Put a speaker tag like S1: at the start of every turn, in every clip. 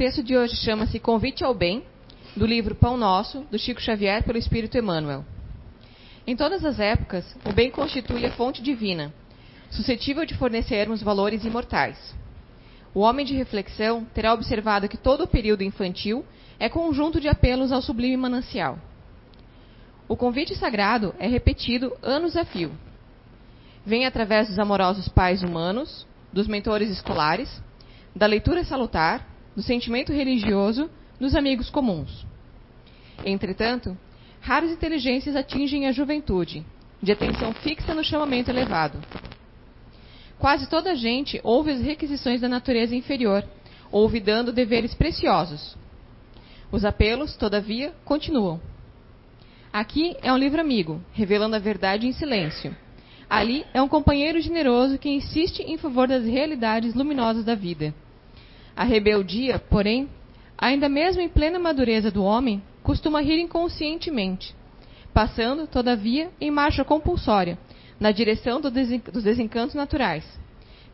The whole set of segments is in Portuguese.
S1: texto de hoje chama-se Convite ao Bem, do livro Pão Nosso, do Chico Xavier, pelo Espírito Emmanuel. Em todas as épocas, o bem constitui a fonte divina, suscetível de fornecermos valores imortais. O homem de reflexão terá observado que todo o período infantil é conjunto de apelos ao sublime manancial. O convite sagrado é repetido anos a fio. Vem através dos amorosos pais humanos, dos mentores escolares, da leitura salutar, do sentimento religioso, dos amigos comuns. Entretanto, raras inteligências atingem a juventude, de atenção fixa no chamamento elevado. Quase toda a gente ouve as requisições da natureza inferior, olvidando deveres preciosos. Os apelos, todavia, continuam. Aqui é um livro amigo, revelando a verdade em silêncio. Ali é um companheiro generoso que insiste em favor das realidades luminosas da vida. A rebeldia, porém, ainda mesmo em plena madureza do homem, costuma rir inconscientemente, passando, todavia, em marcha compulsória, na direção do desen dos desencantos naturais,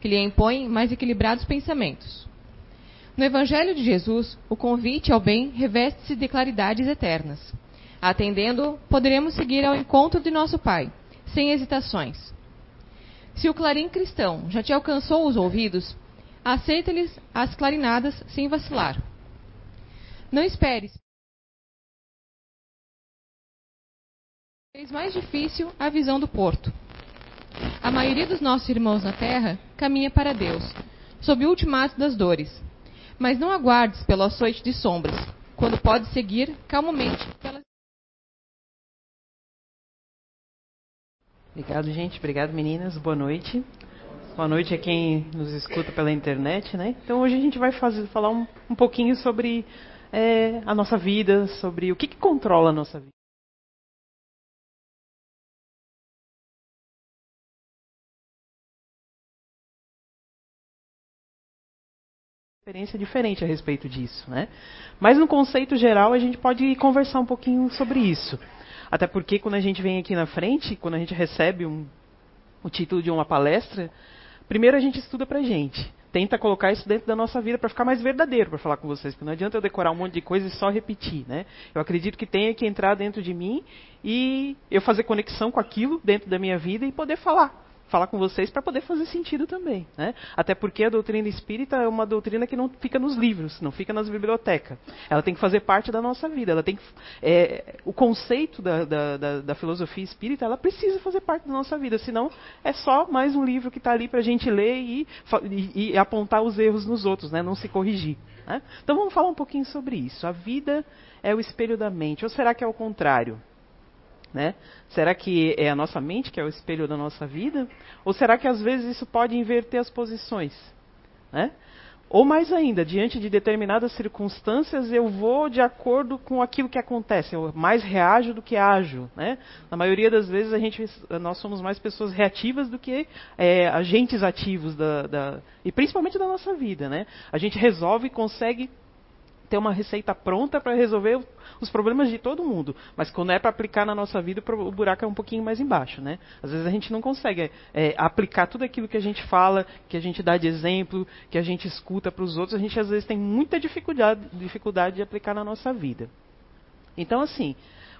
S1: que lhe impõem mais equilibrados pensamentos. No Evangelho de Jesus, o convite ao bem reveste-se de claridades eternas. Atendendo, poderemos seguir ao encontro de nosso Pai, sem hesitações. Se o clarim cristão já te alcançou os ouvidos, aceita-lhes as clarinadas sem vacilar. Não esperes. Fez mais difícil a visão do porto. A maioria dos nossos irmãos na terra caminha para Deus, sob o ultimato das dores. Mas não aguardes pelo açoite de sombras, quando pode seguir calmamente pelas.
S2: Obrigado, gente. Obrigado, meninas. Boa noite. Boa noite a quem nos escuta pela internet, né? Então hoje a gente vai fazer, falar um, um pouquinho sobre é, a nossa vida, sobre o que, que controla a nossa vida. experiência diferente a respeito disso, né? Mas no conceito geral a gente pode conversar um pouquinho sobre isso. Até porque quando a gente vem aqui na frente, quando a gente recebe um, o título de uma palestra, primeiro a gente estuda pra gente. Tenta colocar isso dentro da nossa vida para ficar mais verdadeiro para falar com vocês. Porque não adianta eu decorar um monte de coisa e só repetir, né? Eu acredito que tenha que entrar dentro de mim e eu fazer conexão com aquilo dentro da minha vida e poder falar falar com vocês para poder fazer sentido também. Né? Até porque a doutrina espírita é uma doutrina que não fica nos livros, não fica nas bibliotecas. Ela tem que fazer parte da nossa vida. Ela tem que, é, o conceito da, da, da, da, filosofia espírita ela precisa fazer parte da nossa vida, senão é só mais um livro que está ali para a gente ler e, e, e, apontar os erros nos outros, né? não se corrigir. Né? Então vamos falar um pouquinho sobre isso. A vida é o espelho da mente, ou será que é o contrário? Né? Será que é a nossa mente que é o espelho da nossa vida? Ou será que às vezes isso pode inverter as posições? Né? Ou mais ainda, diante de determinadas circunstâncias, eu vou de acordo com aquilo que acontece. Eu mais reajo do que ajo. Né? Na maioria das vezes, a gente, nós somos mais pessoas reativas do que é, agentes ativos, da, da, e principalmente da nossa vida. Né? A gente resolve e consegue ter uma receita pronta para resolver os problemas de todo mundo. Mas quando é para aplicar na nossa vida, o buraco é um pouquinho mais embaixo, né? Às vezes a gente não consegue é, aplicar tudo aquilo que a gente fala, que a gente dá de exemplo, que a gente escuta para os outros. A gente às vezes tem muita dificuldade, dificuldade de aplicar na nossa vida. Então, assim,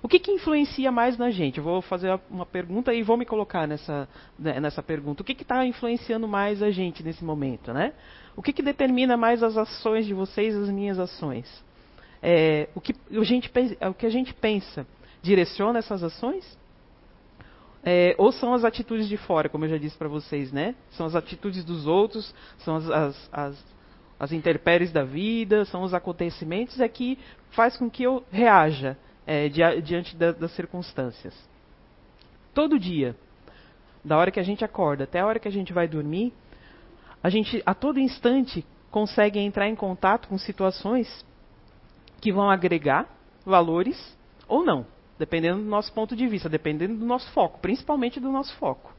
S2: o que, que influencia mais na gente? Eu vou fazer uma pergunta e vou me colocar nessa, né, nessa pergunta. O que está influenciando mais a gente nesse momento, né? O que, que determina mais as ações de vocês, as minhas ações? É, o, que a gente, o que a gente pensa direciona essas ações? É, ou são as atitudes de fora, como eu já disse para vocês, né? São as atitudes dos outros, são as, as, as, as intempéries da vida, são os acontecimentos é que faz com que eu reaja é, diante da, das circunstâncias. Todo dia, da hora que a gente acorda até a hora que a gente vai dormir, a gente a todo instante consegue entrar em contato com situações que vão agregar valores ou não, dependendo do nosso ponto de vista, dependendo do nosso foco, principalmente do nosso foco.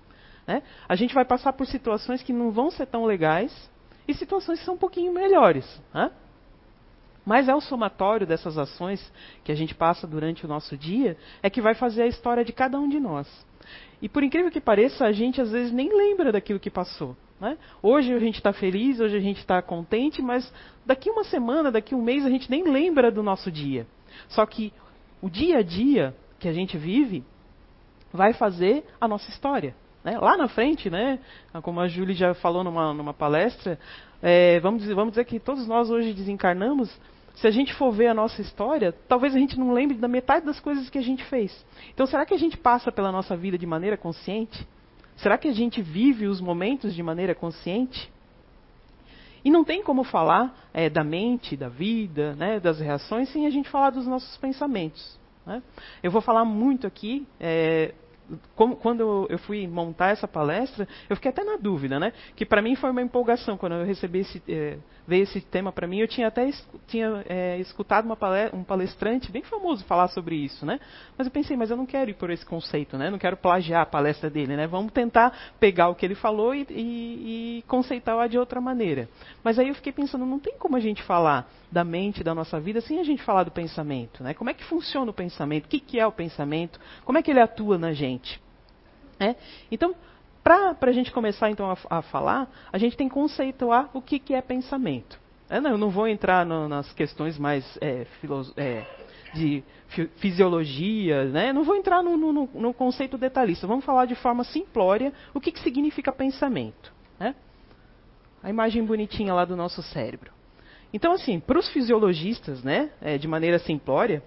S2: Né? A gente vai passar por situações que não vão ser tão legais e situações que são um pouquinho melhores. Né? Mas é o somatório dessas ações que a gente passa durante o nosso dia é que vai fazer a história de cada um de nós. E por incrível que pareça, a gente às vezes nem lembra daquilo que passou. Né? Hoje a gente está feliz, hoje a gente está contente, mas daqui uma semana, daqui um mês, a gente nem lembra do nosso dia. Só que o dia a dia que a gente vive vai fazer a nossa história. Né? Lá na frente, né, como a Júlia já falou numa, numa palestra, é, vamos, dizer, vamos dizer que todos nós hoje desencarnamos. Se a gente for ver a nossa história, talvez a gente não lembre da metade das coisas que a gente fez. Então, será que a gente passa pela nossa vida de maneira consciente? Será que a gente vive os momentos de maneira consciente? E não tem como falar é, da mente, da vida, né, das reações, sem a gente falar dos nossos pensamentos. Né? Eu vou falar muito aqui é, como, quando eu fui montar essa palestra, eu fiquei até na dúvida, né? Que para mim foi uma empolgação quando eu recebi esse, é, veio esse tema para mim. Eu tinha até tinha, é, escutado palestra, um palestrante bem famoso falar sobre isso, né? Mas eu pensei, mas eu não quero ir por esse conceito, né? Não quero plagiar a palestra dele, né? Vamos tentar pegar o que ele falou e, e, e conceitar de outra maneira. Mas aí eu fiquei pensando, não tem como a gente falar da mente, da nossa vida, sem a gente falar do pensamento, né? Como é que funciona o pensamento? O que, que é o pensamento? Como é que ele atua na gente? É? Então, para a gente começar então a, a, falar, a gente tem que conceituar o que, que é pensamento. É, não, eu não vou entrar no, nas questões mais é, é, de fisiologia, né? não vou entrar no, no, no, conceito detalhista. Vamos falar de forma simplória o que, que significa pensamento. Né? A imagem bonitinha lá do nosso cérebro. Então, assim, para os fisiologistas, né, é, de maneira simplória,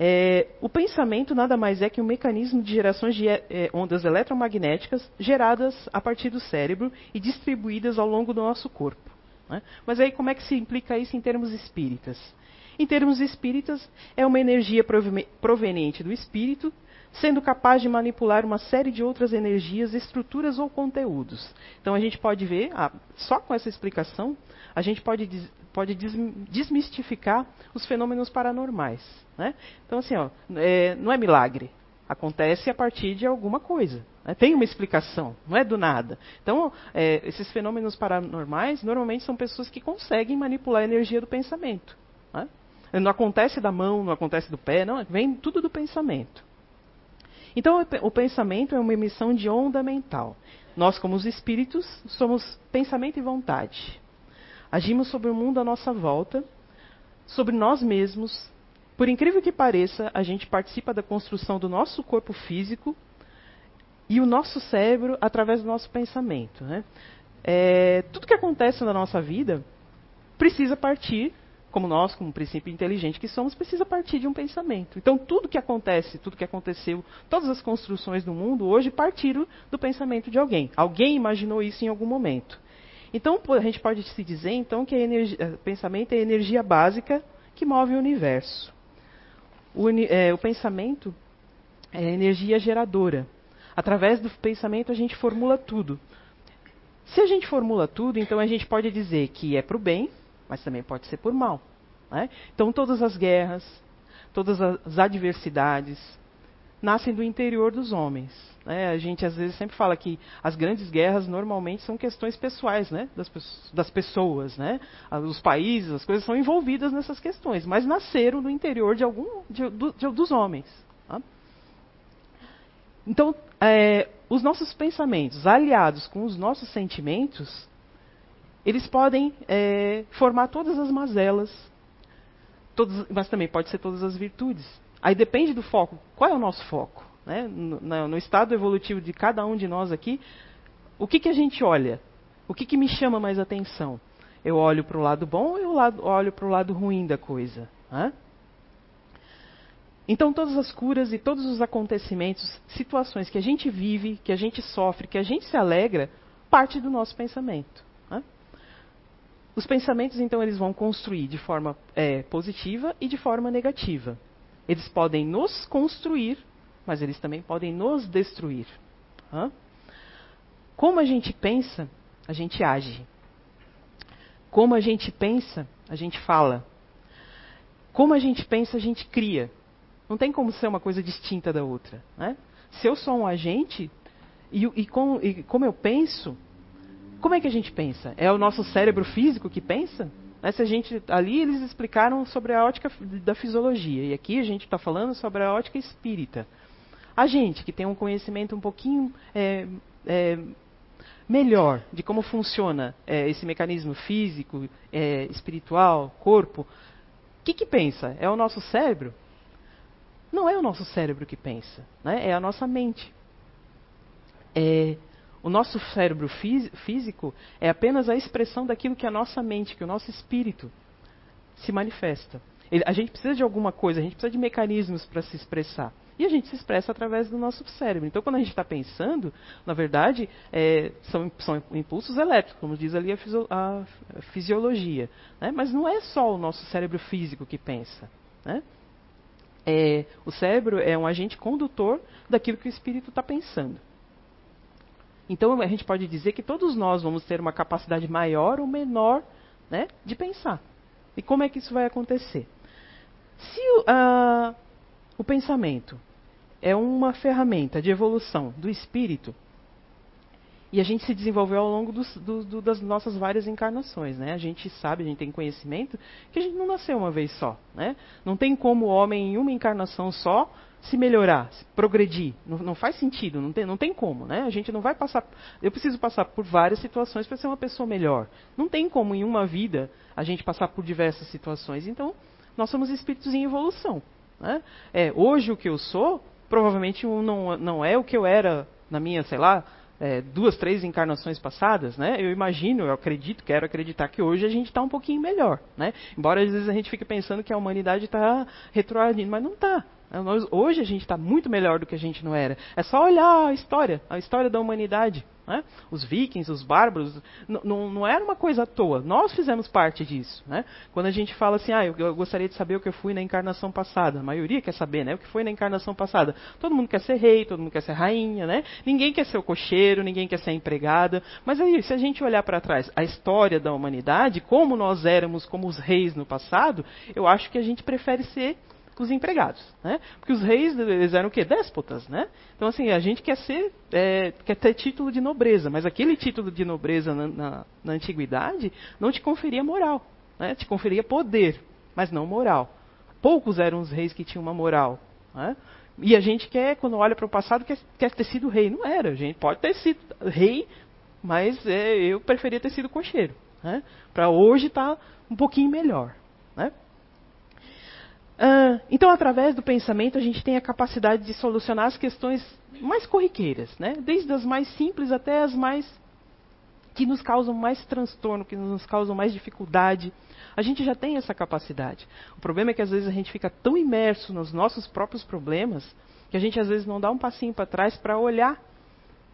S2: é, o pensamento nada mais é que um mecanismo de gerações de é, ondas eletromagnéticas geradas a partir do cérebro e distribuídas ao longo do nosso corpo. Né? Mas aí como é que se implica isso em termos espíritas? Em termos espíritas, é uma energia proveniente do espírito, sendo capaz de manipular uma série de outras energias, estruturas ou conteúdos. Então a gente pode ver, ah, só com essa explicação, a gente pode pode desmistificar os fenômenos paranormais. Né? Então, assim, ó, é, não é milagre. Acontece a partir de alguma coisa. Né? Tem uma explicação, não é do nada. Então, é, esses fenômenos paranormais normalmente são pessoas que conseguem manipular a energia do pensamento. Né? Não acontece da mão, não acontece do pé, não, vem tudo do pensamento. Então, o pensamento é uma emissão de onda mental. Nós, como os espíritos, somos pensamento e vontade. Agimos sobre o mundo à nossa volta, sobre nós mesmos. Por incrível que pareça, a gente participa da construção do nosso corpo físico e o nosso cérebro através do nosso pensamento. Né? É, tudo que acontece na nossa vida precisa partir, como nós, como princípio inteligente que somos, precisa partir de um pensamento. Então, tudo que acontece, tudo que aconteceu, todas as construções do mundo hoje partiram do pensamento de alguém. Alguém imaginou isso em algum momento. Então, a gente pode se dizer então que o pensamento é a energia básica que move o universo. O, é, o pensamento é a energia geradora. Através do pensamento a gente formula tudo. Se a gente formula tudo, então a gente pode dizer que é para o bem, mas também pode ser por mal. Né? Então todas as guerras, todas as adversidades nascem do interior dos homens. Né? A gente às vezes sempre fala que as grandes guerras normalmente são questões pessoais né? das, das pessoas. Né? Os países, as coisas são envolvidas nessas questões, mas nasceram no interior de algum de, de, dos homens. Tá? Então, é, os nossos pensamentos aliados com os nossos sentimentos, eles podem é, formar todas as mazelas, todas, mas também pode ser todas as virtudes. Aí depende do foco. Qual é o nosso foco? Né? No, no, estado evolutivo de cada um de nós aqui, o que, que a gente olha? O que, que me chama mais atenção? Eu olho para o lado bom ou eu olho para o lado ruim da coisa? Né? Então, todas as curas e todos os acontecimentos, situações que a gente vive, que a gente sofre, que a gente se alegra, parte do nosso pensamento. Né? Os pensamentos, então, eles vão construir de forma é, positiva e de forma negativa. Eles podem nos construir mas eles também podem nos destruir. Hã? Como a gente pensa, a gente age. Como a gente pensa, a gente fala. Como a gente pensa, a gente cria. Não tem como ser uma coisa distinta da outra. Né? Se eu sou um agente, e, e, com, e como eu penso, como é que a gente pensa? É o nosso cérebro físico que pensa? Né? Gente, ali eles explicaram sobre a ótica da fisiologia, e aqui a gente está falando sobre a ótica espírita. A gente, que tem um conhecimento um pouquinho é, é, melhor de como funciona é, esse mecanismo físico, é, espiritual, corpo, o que, que pensa? É o nosso cérebro? Não é o nosso cérebro que pensa, né? é a nossa mente. É, o nosso cérebro físico é apenas a expressão daquilo que a nossa mente, que o nosso espírito se manifesta. A gente precisa de alguma coisa, a gente precisa de mecanismos para se expressar. E a gente se expressa através do nosso cérebro. Então, quando a gente está pensando, na verdade, é, são, são, impulsos elétricos, como diz ali a, a fisiologia. Né? Mas não é só o nosso cérebro físico que pensa. Né? É, o cérebro é um agente condutor daquilo que o espírito está pensando. Então, a gente pode dizer que todos nós vamos ter uma capacidade maior ou menor né, de pensar. E como é que isso vai acontecer? Se uh, o pensamento é uma ferramenta de evolução do espírito, e a gente se desenvolveu ao longo dos, do, do, das nossas várias encarnações, né? A gente sabe, a gente tem conhecimento que a gente não nasceu uma vez só, né? Não tem como o homem em uma encarnação só se melhorar, se progredir. Não, não, faz sentido, não tem, não tem como, né? A gente não vai passar. Eu preciso passar por várias situações para ser uma pessoa melhor. Não tem como em uma vida a gente passar por diversas situações. Então, nós somos espíritos em evolução. Né? É, hoje o que eu sou, provavelmente não, não é o que eu era na minha, sei lá, é, duas, três encarnações passadas, né? Eu imagino, eu acredito, quero acreditar que hoje a gente está um pouquinho melhor, né? Embora às vezes a gente fique pensando que a humanidade está retroagindo, mas não está. Hoje a gente está muito melhor do que a gente não era. É só olhar a história, a história da humanidade. Né? Os vikings, os bárbaros, não era uma coisa à toa. Nós fizemos parte disso. Né? Quando a gente fala assim, ah, eu, eu, gostaria de saber o que eu fui na encarnação passada. A maioria quer saber, né? O que foi na encarnação passada. Todo mundo quer ser rei, todo mundo quer ser rainha, né? Ninguém quer ser o cocheiro, ninguém quer ser empregada. Mas aí, se a gente olhar para trás a história da humanidade, como nós éramos como os reis no passado, eu acho que a gente prefere ser os empregados, né? Porque os reis eles eram o quê? Déspotas, né? Então assim a gente quer ser, é, quer ter título de nobreza, mas aquele título de nobreza na, na, na antiguidade não te conferia moral, né? Te conferia poder, mas não moral. Poucos eram os reis que tinham uma moral, né? E a gente quer, quando olha para o passado, quer, quer, ter sido rei. Não era. Gente pode ter sido rei, mas é, eu preferia ter sido cocheiro. Né? Para hoje estar tá um pouquinho melhor. Né? Uh, então, através do pensamento, a gente tem a capacidade de solucionar as questões mais corriqueiras, né? desde as mais simples até as mais que nos causam mais transtorno, que nos causam mais dificuldade. A gente já tem essa capacidade. O problema é que às vezes a gente fica tão imerso nos nossos próprios problemas que a gente às vezes não dá um passinho para trás para olhar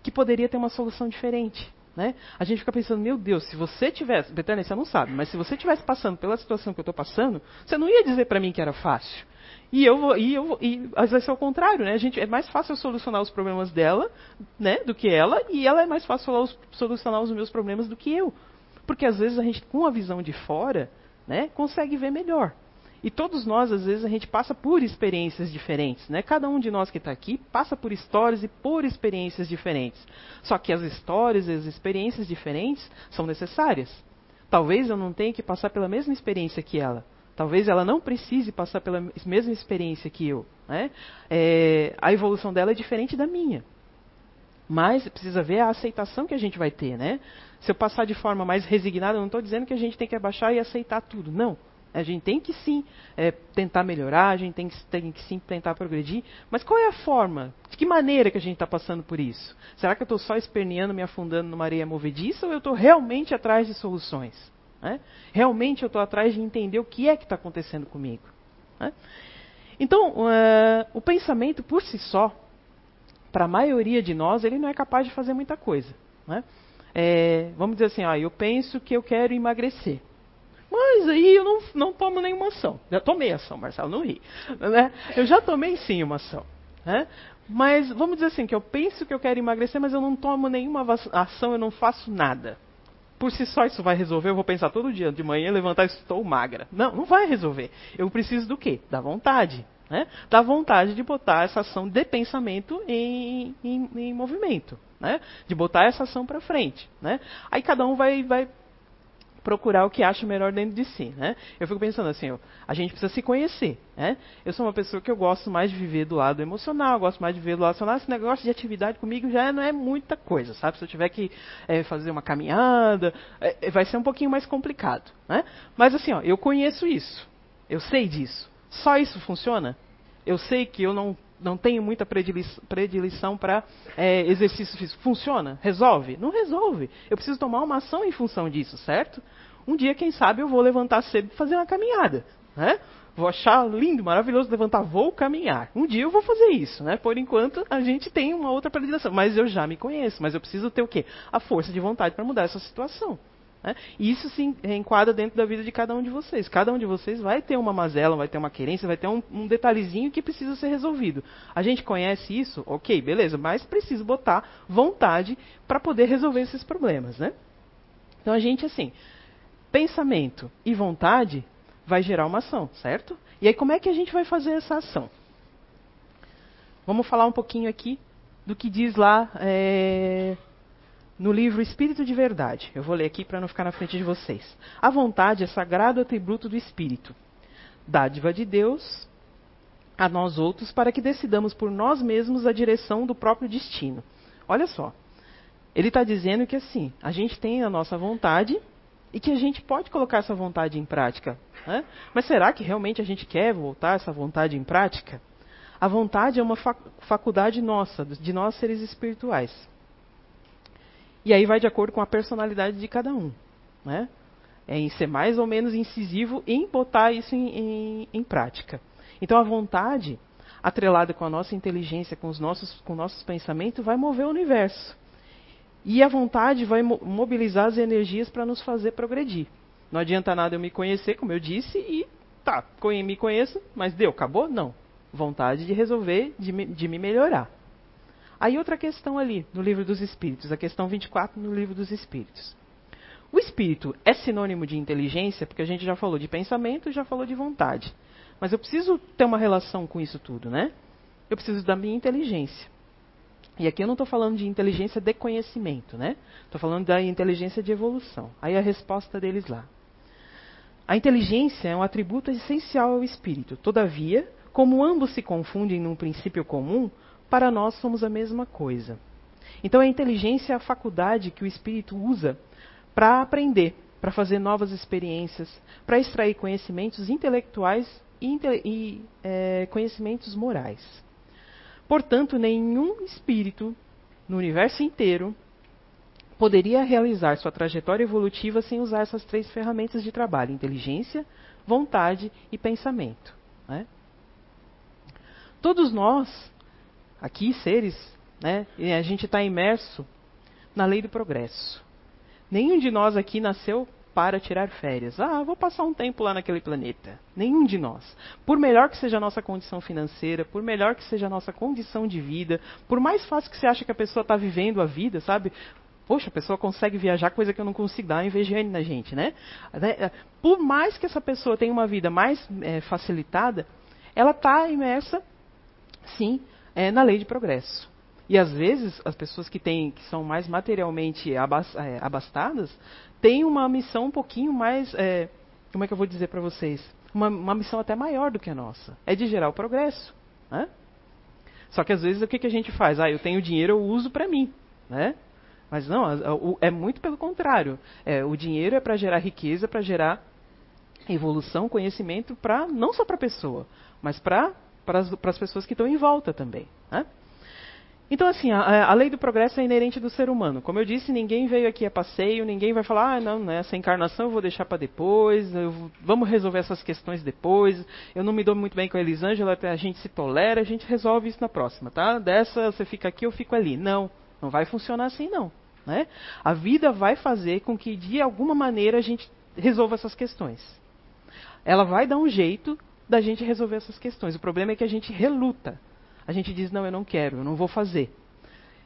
S2: que poderia ter uma solução diferente. Né? A gente fica pensando, meu Deus, se você tivesse, Betânia, você não sabe, mas se você tivesse passando pela situação que eu estou passando, você não ia dizer para mim que era fácil. E eu vou, e eu e às vezes é o contrário, né? A gente é mais fácil solucionar os problemas dela, né, do que ela, e ela é mais fácil solucionar os meus problemas do que eu, porque às vezes a gente com a visão de fora, né, consegue ver melhor. E todos nós, às vezes, a gente passa por experiências diferentes. Né? Cada um de nós que está aqui passa por histórias e por experiências diferentes. Só que as histórias e as experiências diferentes são necessárias. Talvez eu não tenha que passar pela mesma experiência que ela. Talvez ela não precise passar pela mesma experiência que eu. Né? É, a evolução dela é diferente da minha. Mas precisa ver a aceitação que a gente vai ter. Né? Se eu passar de forma mais resignada, eu não estou dizendo que a gente tem que abaixar e aceitar tudo. Não. A gente tem que sim é, tentar melhorar, a gente tem que, tem que sim tentar progredir, mas qual é a forma? De que maneira que a gente está passando por isso? Será que eu estou só esperneando, me afundando numa areia movediça ou eu estou realmente atrás de soluções? Né? Realmente eu estou atrás de entender o que é que está acontecendo comigo? Né? Então, uh, o pensamento por si só, para a maioria de nós, ele não é capaz de fazer muita coisa. Né? É, vamos dizer assim, ah, eu penso que eu quero emagrecer. Mas aí eu não, não tomo nenhuma ação. Já tomei ação, Marcelo, não ri. Né? Eu já tomei sim uma ação. Né? Mas vamos dizer assim, que eu penso que eu quero emagrecer, mas eu não tomo nenhuma ação, eu não faço nada. Por si só isso vai resolver, eu vou pensar todo dia de manhã, levantar estou magra. Não, não vai resolver. Eu preciso do quê? Da vontade. Né? Da vontade de botar essa ação de pensamento em, em, em movimento. Né? De botar essa ação para frente. Né? Aí cada um vai, vai procurar o que acha melhor dentro de si, né? Eu fico pensando assim, ó, a gente precisa se conhecer, né? Eu sou uma pessoa que eu gosto mais de viver do lado emocional, gosto mais de viver do lado racional. Esse negócio de atividade comigo já não é muita coisa, sabe? Se eu tiver que é, fazer uma caminhada, é, vai ser um pouquinho mais complicado, né? Mas assim, ó, eu conheço isso, eu sei disso. Só isso funciona? Eu sei que eu não não tenho muita predileção para é, exercício físico. Funciona? Resolve? Não resolve. Eu preciso tomar uma ação em função disso, certo? Um dia, quem sabe, eu vou levantar cedo e fazer uma caminhada. Né? Vou achar lindo, maravilhoso levantar, vou caminhar. Um dia eu vou fazer isso, né? Por enquanto, a gente tem uma outra predileção. Mas eu já me conheço, mas eu preciso ter o quê? A força de vontade para mudar essa situação. Né? Isso se enquadra dentro da vida de cada um de vocês. Cada um de vocês vai ter uma mazela, vai ter uma querência, vai ter um, um detalhezinho que precisa ser resolvido. A gente conhece isso, ok, beleza, mas precisa botar vontade para poder resolver esses problemas. Né? Então a gente, assim, pensamento e vontade vai gerar uma ação, certo? E aí como é que a gente vai fazer essa ação? Vamos falar um pouquinho aqui do que diz lá é, no livro Espírito de Verdade. Eu vou ler aqui para não ficar na frente de vocês. A vontade é sagrado atributo do Espírito, dádiva de Deus a nós outros para que decidamos por nós mesmos a direção do próprio destino. Olha só. Ele está dizendo que assim, a gente tem a nossa vontade e que a gente pode colocar essa vontade em prática. Né? Mas será que realmente a gente quer voltar essa vontade em prática? A vontade é uma faculdade nossa, de nós seres espirituais. E aí vai de acordo com a personalidade de cada um. Né? É em ser mais ou menos incisivo em botar isso em, em, em prática. Então a vontade, atrelada com a nossa inteligência, com os nossos, com nossos pensamentos, vai mover o universo. E a vontade vai mobilizar as energias para nos fazer progredir. Não adianta nada eu me conhecer, como eu disse, e tá, me conheço, mas deu, acabou? Não. Vontade de resolver, de me, de me melhorar. Aí outra questão ali, no livro dos Espíritos, a questão 24 no livro dos Espíritos. O espírito é sinônimo de inteligência, porque a gente já falou de pensamento e já falou de vontade. Mas eu preciso ter uma relação com isso tudo, né? Eu preciso da minha inteligência. E aqui eu não estou falando de inteligência de conhecimento, né? Estou falando da inteligência de evolução. Aí a resposta deles lá. A inteligência é um atributo essencial ao espírito. Todavia, como ambos se confundem num princípio comum, para nós somos a mesma coisa. Então a inteligência é a faculdade que o espírito usa para aprender, para fazer novas experiências, para extrair conhecimentos intelectuais e, e é, conhecimentos morais. Portanto, nenhum espírito no universo inteiro poderia realizar sua trajetória evolutiva sem usar essas três ferramentas de trabalho: inteligência, vontade e pensamento. Né? Todos nós aqui, seres, né, a gente está imerso na lei do progresso. Nenhum de nós aqui nasceu para tirar férias. Ah, vou passar um tempo lá naquele planeta. Nenhum de nós. Por melhor que seja a nossa condição financeira, por melhor que seja a nossa condição de vida, por mais fácil que você acha que a pessoa está vivendo a vida, sabe? Poxa, a pessoa consegue viajar, coisa que eu não consigo dar invejando na gente, né? né? Por mais que essa pessoa tenha uma vida mais é, facilitada, ela está imersa, sim, é, na lei de progresso. E às vezes as pessoas que têm, que são mais materialmente é, abastadas, têm uma missão um pouquinho mais, é, como é que eu vou dizer para vocês, uma, uma, missão até maior do que a nossa, é de gerar o progresso. Né? Só que às vezes o que, que a gente faz? Ah, eu tenho dinheiro, eu uso para mim, né? Mas não, é muito pelo contrário. É, o dinheiro é para gerar riqueza, para gerar evolução, conhecimento, para não só para a pessoa, mas para para as pessoas que estão em volta também. Né? Então, assim, a, a, lei do progresso é inerente do ser humano. Como eu disse, ninguém veio aqui a passeio, ninguém vai falar, ah, não, né, essa encarnação eu vou deixar para depois, vamos resolver essas questões depois, eu não me dou muito bem com a Elisângela, a gente se tolera, a gente resolve isso na próxima, tá? Dessa, você fica aqui, eu fico ali. Não, não vai funcionar assim, não. Né? A vida vai fazer com que, de alguma maneira, a gente resolva essas questões. Ela vai dar um jeito da gente resolver essas questões. O problema é que a gente reluta. A gente diz, não, eu não quero, eu não vou fazer.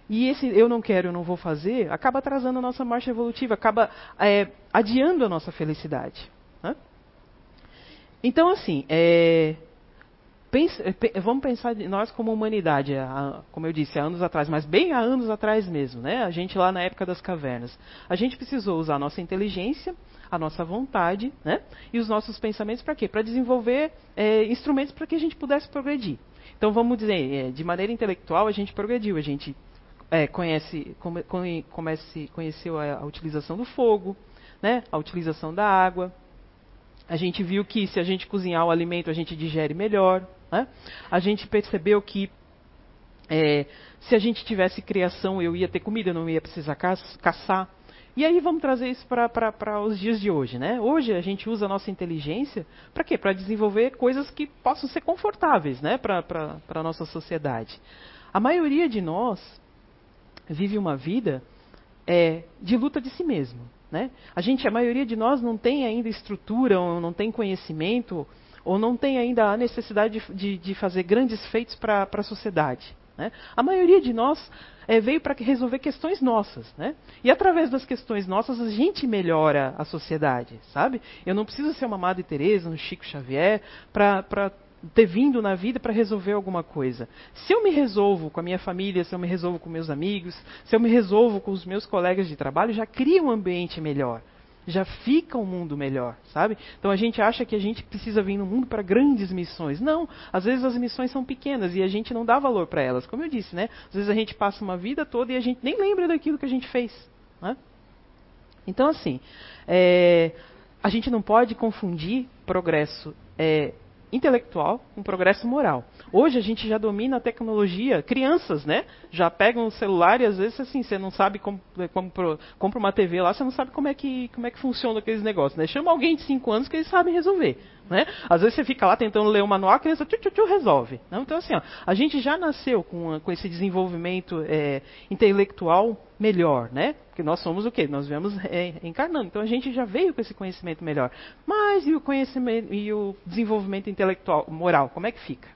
S2: E esse eu não quero, eu não vou fazer, acaba atrasando a nossa marcha evolutiva, acaba é, adiando a nossa felicidade. Né? Então, assim, é, pense, vamos pensar nós como humanidade, como eu disse, há anos atrás, mas bem há anos atrás mesmo, né? A gente lá na época das cavernas. A gente precisou usar a nossa inteligência, a nossa vontade, né? E os nossos pensamentos para quê? Para desenvolver é, instrumentos para que a gente pudesse progredir. Então vamos dizer, é, de maneira intelectual a gente progrediu, a gente é, conhece, come, comece, conheceu a, a utilização do fogo, né? A utilização da água, a gente viu que se a gente cozinhar o alimento, a gente digere melhor. Né? A gente percebeu que é, se a gente tivesse criação, eu ia ter comida, eu não ia precisar caçar. E aí vamos trazer isso para os dias de hoje, né? Hoje a gente usa a nossa inteligência para quê? Para desenvolver coisas que possam ser confortáveis, né? Para a nossa sociedade. A maioria de nós vive uma vida é, de luta de si mesmo. Né? A gente, a maioria de nós não tem ainda estrutura, não tem conhecimento, ou não tem ainda a necessidade de, de, de fazer grandes feitos para a sociedade. Né? A maioria de nós é, veio para resolver questões nossas. Né? E através das questões nossas, a gente melhora a sociedade, sabe? Eu não preciso ser uma Madre Teresa, um Chico Xavier, para ter vindo na vida para resolver alguma coisa. Se eu me resolvo com a minha família, se eu me resolvo com meus amigos, se eu me resolvo com os meus colegas de trabalho, já cria um ambiente melhor. Já fica um mundo melhor, sabe? Então a gente acha que a gente precisa vir no mundo para grandes missões. Não, às vezes as missões são pequenas e a gente não dá valor para elas. Como eu disse, né? Às vezes a gente passa uma vida toda e a gente nem lembra daquilo que a gente fez. Né? Então, assim, é, a gente não pode confundir progresso é, intelectual com progresso moral. Hoje a gente já domina a tecnologia, crianças, né? Já pegam o celular e às vezes assim, você não sabe como, como compra uma TV lá, você não sabe como é que como é que funciona aqueles negócios, né? Chama alguém de 5 anos que eles sabem resolver. Né? Às vezes você fica lá tentando ler o manual, a criança tchu, tchu, tchu, resolve. Não? Então, assim, ó, a gente já nasceu com, com esse desenvolvimento é, intelectual melhor, né? Porque nós somos o quê? Nós viemos é, encarnando. Então a gente já veio com esse conhecimento melhor. Mas e o conhecimento e o desenvolvimento intelectual, moral, como é que fica?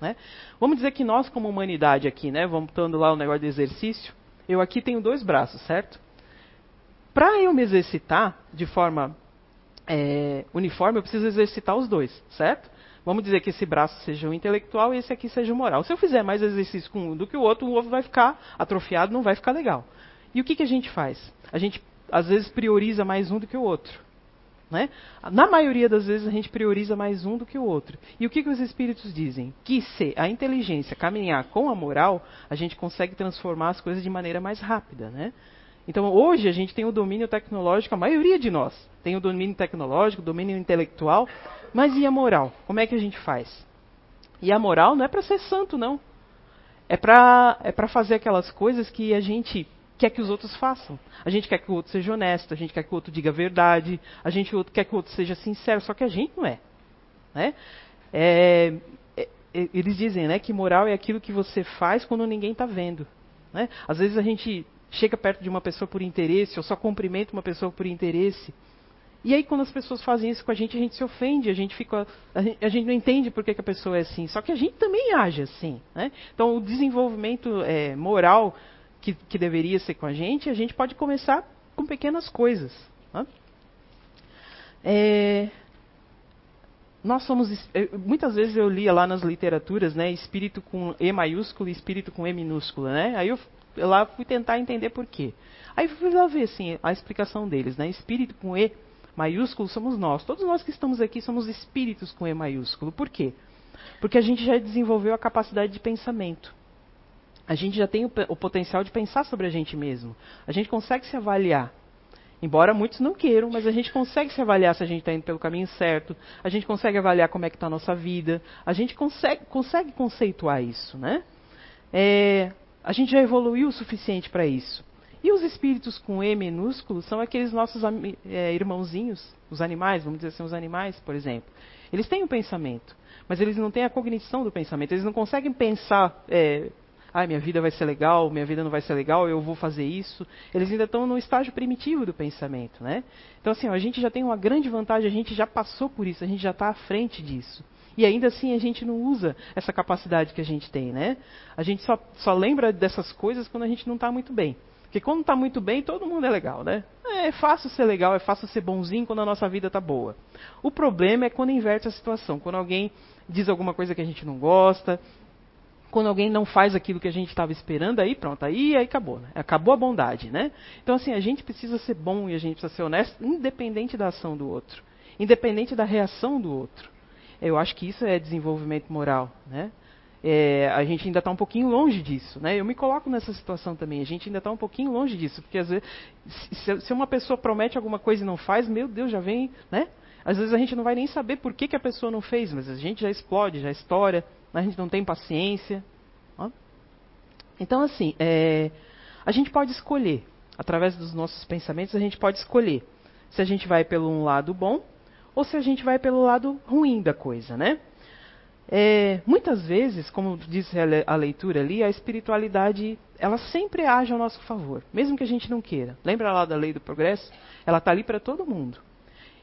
S2: Né? Vamos dizer que nós, como humanidade aqui, né, voltando lá o negócio do exercício, eu aqui tenho dois braços, certo? Para eu me exercitar de forma é, uniforme, eu preciso exercitar os dois, certo? Vamos dizer que esse braço seja o intelectual e esse aqui seja o moral. Se eu fizer mais exercício com um do que o outro, o ovo vai ficar atrofiado, não vai ficar legal. E o que, que a gente faz? A gente, às vezes, prioriza mais um do que o outro. Né? Na maioria das vezes, a gente prioriza mais um do que o outro. E o que, que os espíritos dizem? Que se a inteligência caminhar com a moral, a gente consegue transformar as coisas de maneira mais rápida. Né? Então, hoje, a gente tem o domínio tecnológico, a maioria de nós tem o domínio tecnológico, o domínio intelectual, mas e a moral? Como é que a gente faz? E a moral não é para ser santo, não. É para é fazer aquelas coisas que a gente quer que os outros façam. A gente quer que o outro seja honesto, a gente quer que o outro diga a verdade, a gente quer que o outro seja sincero, só que a gente não é. Né? É, é, é eles dizem né, que moral é aquilo que você faz quando ninguém está vendo. Né? Às vezes a gente chega perto de uma pessoa por interesse, ou só cumprimenta uma pessoa por interesse. E aí, quando as pessoas fazem isso com a gente, a gente se ofende, a gente fica. A gente, não entende por que, que, a pessoa é assim. Só que a gente também age assim. Né? Então, o desenvolvimento é, moral que, que, deveria ser com a gente, a gente pode começar com pequenas coisas. Né? É, nós somos. Muitas vezes eu lia lá nas literaturas, né, espírito com E maiúsculo e espírito com E minúsculo, né? Aí eu eu lá fui tentar entender por quê. Aí fui lá ver assim, a explicação deles. Né? Espírito com E maiúsculo somos nós. Todos nós que estamos aqui somos espíritos com E maiúsculo. Por quê? Porque a gente já desenvolveu a capacidade de pensamento. A gente já tem o, o potencial de pensar sobre a gente mesmo. A gente consegue se avaliar. Embora muitos não queiram, mas a gente consegue se avaliar se a gente está indo pelo caminho certo, a gente consegue avaliar como é que está a nossa vida, a gente consegue, consegue conceituar isso, né? É, a gente já evoluiu o suficiente para isso. E os espíritos com E minúsculo são aqueles nossos é, irmãozinhos, os animais, vamos dizer assim, os animais, por exemplo. Eles têm um pensamento, mas eles não têm a cognição do pensamento. Eles não conseguem pensar, é, ah, minha vida vai ser legal, minha vida não vai ser legal, eu vou fazer isso. Eles ainda estão no estágio primitivo do pensamento, né? Então, assim, ó, a gente já tem uma grande vantagem, a gente já passou por isso, a gente já está à frente disso. E ainda assim a gente não usa essa capacidade que a gente tem, né? A gente só, só lembra dessas coisas quando a gente não está muito bem. Porque quando está muito bem, todo mundo é legal, né? É fácil ser legal, é fácil ser bonzinho quando a nossa vida está boa. O problema é quando inverte a situação, quando alguém diz alguma coisa que a gente não gosta, quando alguém não faz aquilo que a gente estava esperando, aí pronto, aí, aí acabou, né? Acabou a bondade, né? Então assim, a gente precisa ser bom e a gente precisa ser honesto, independente da ação do outro, independente da reação do outro. Eu acho que isso é desenvolvimento moral, né? É, a gente ainda está um pouquinho longe disso, né? Eu me coloco nessa situação também. A gente ainda está um pouquinho longe disso, porque às vezes, se, se, uma pessoa promete alguma coisa e não faz, meu Deus, já vem, né? Às vezes a gente não vai nem saber por que, que a pessoa não fez, mas a gente já explode, já estoura, a gente não tem paciência. Ó. Então, assim, é, a gente pode escolher, através dos nossos pensamentos, a gente pode escolher se a gente vai pelo um lado bom ou se a gente vai pelo lado ruim da coisa, né? É, muitas vezes, como diz a leitura ali, a espiritualidade ela sempre age ao nosso favor, mesmo que a gente não queira. Lembra lá da lei do progresso? Ela está ali para todo mundo.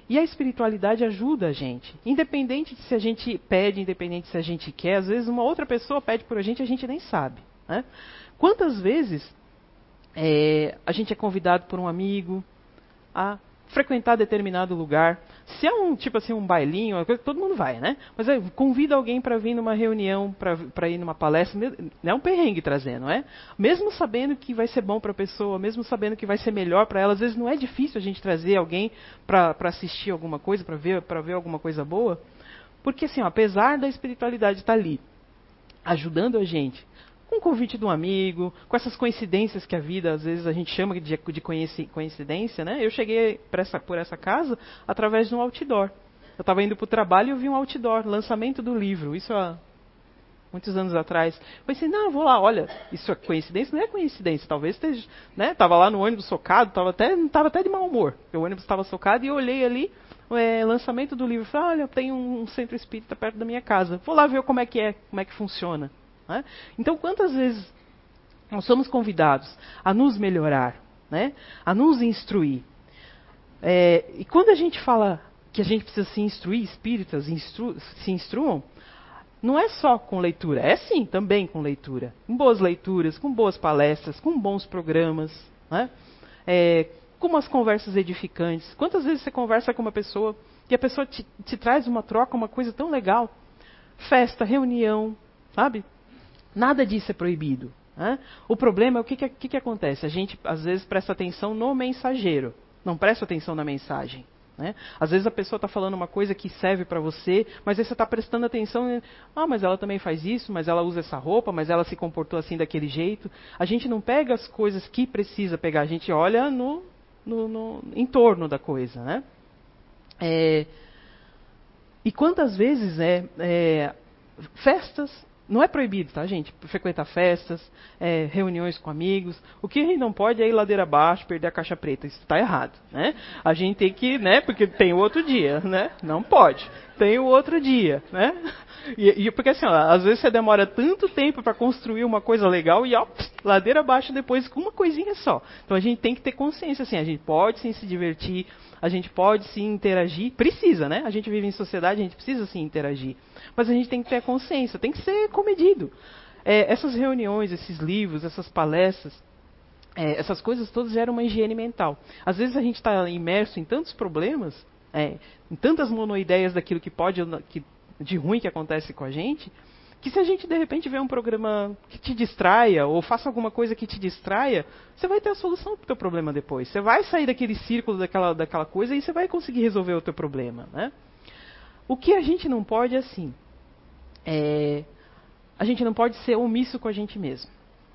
S2: E a espiritualidade ajuda a gente, independente de se a gente pede, independente se a gente quer. Às vezes uma outra pessoa pede por a gente, a gente nem sabe. Né? Quantas vezes é, a gente é convidado por um amigo a frequentar determinado lugar. Se é um tipo assim um bailinho, coisa, todo mundo vai, né? Mas é, convida alguém para vir numa reunião, para ir numa palestra, não é um perrengue trazer, não é? Mesmo sabendo que vai ser bom para a pessoa, mesmo sabendo que vai ser melhor para ela, às vezes não é difícil a gente trazer alguém para assistir alguma coisa, para ver, para ver alguma coisa boa, porque assim, ó, apesar da espiritualidade estar tá ali, ajudando a gente, com o convite de um amigo, com essas coincidências que a vida às vezes a gente chama de, coincidência, né? Eu cheguei essa, por essa casa através de um outdoor. Eu estava indo para o trabalho e eu vi um outdoor, lançamento do livro, isso há muitos anos atrás. Eu pensei, não, eu vou lá, olha, isso é coincidência? Não é coincidência, talvez esteja, né? Tava lá no ônibus socado, tava até, tava até de mau humor. O ônibus estava socado e eu olhei ali, é, lançamento do livro, falei, olha, tem um centro espírita perto da minha casa. Vou lá ver como é que é, como é que funciona. Né? Então, quantas vezes nós somos convidados a nos melhorar, né? a nos instruir? É, e quando a gente fala que a gente precisa se instruir, espíritas instru se instruam, não é só com leitura, é sim também com leitura. Com boas leituras, com boas palestras, com bons programas, né? é, com umas conversas edificantes. Quantas vezes você conversa com uma pessoa e a pessoa te, te traz uma troca, uma coisa tão legal? Festa, reunião, sabe? Nada disso é proibido. Né? O problema é o que, que, que, acontece? A gente, às vezes, presta atenção no mensageiro, não presta atenção na mensagem. Né? Às vezes a pessoa está falando uma coisa que serve para você, mas aí você está prestando atenção. Em, ah, mas ela também faz isso, mas ela usa essa roupa, mas ela se comportou assim daquele jeito. A gente não pega as coisas que precisa pegar, a gente olha no, no, no da coisa. Né? É, e quantas vezes é, é festas não é proibido, tá, gente? Frequentar festas, é, reuniões com amigos. O que a gente não pode é ir ladeira abaixo, perder a caixa preta. Isso está errado, né? A gente tem que, né? Porque tem o outro dia, né? Não pode. Tem o outro dia, né? E, e porque assim, ó, às vezes você demora tanto tempo para construir uma coisa legal e ó, ladeira abaixo depois com uma coisinha só. Então a gente tem que ter consciência, assim, a gente pode sim se divertir, a gente pode sim interagir, precisa, né? A gente vive em sociedade, a gente precisa sim interagir. Mas a gente tem que ter consciência, tem que ser comedido. É, essas reuniões, esses livros, essas palestras, é, essas coisas todas geram uma higiene mental. Às vezes a gente está imerso em tantos problemas, é, em tantas monoideias daquilo que pode, que, de ruim que acontece com a gente, que se a gente de repente vê um programa que te distraia ou faça alguma coisa que te distraia, você vai ter a solução para o teu problema depois. Você vai sair daquele círculo daquela, daquela coisa e você vai conseguir resolver o teu problema, né? O que a gente não pode é assim, é, a gente não pode ser omisso com a gente mesmo.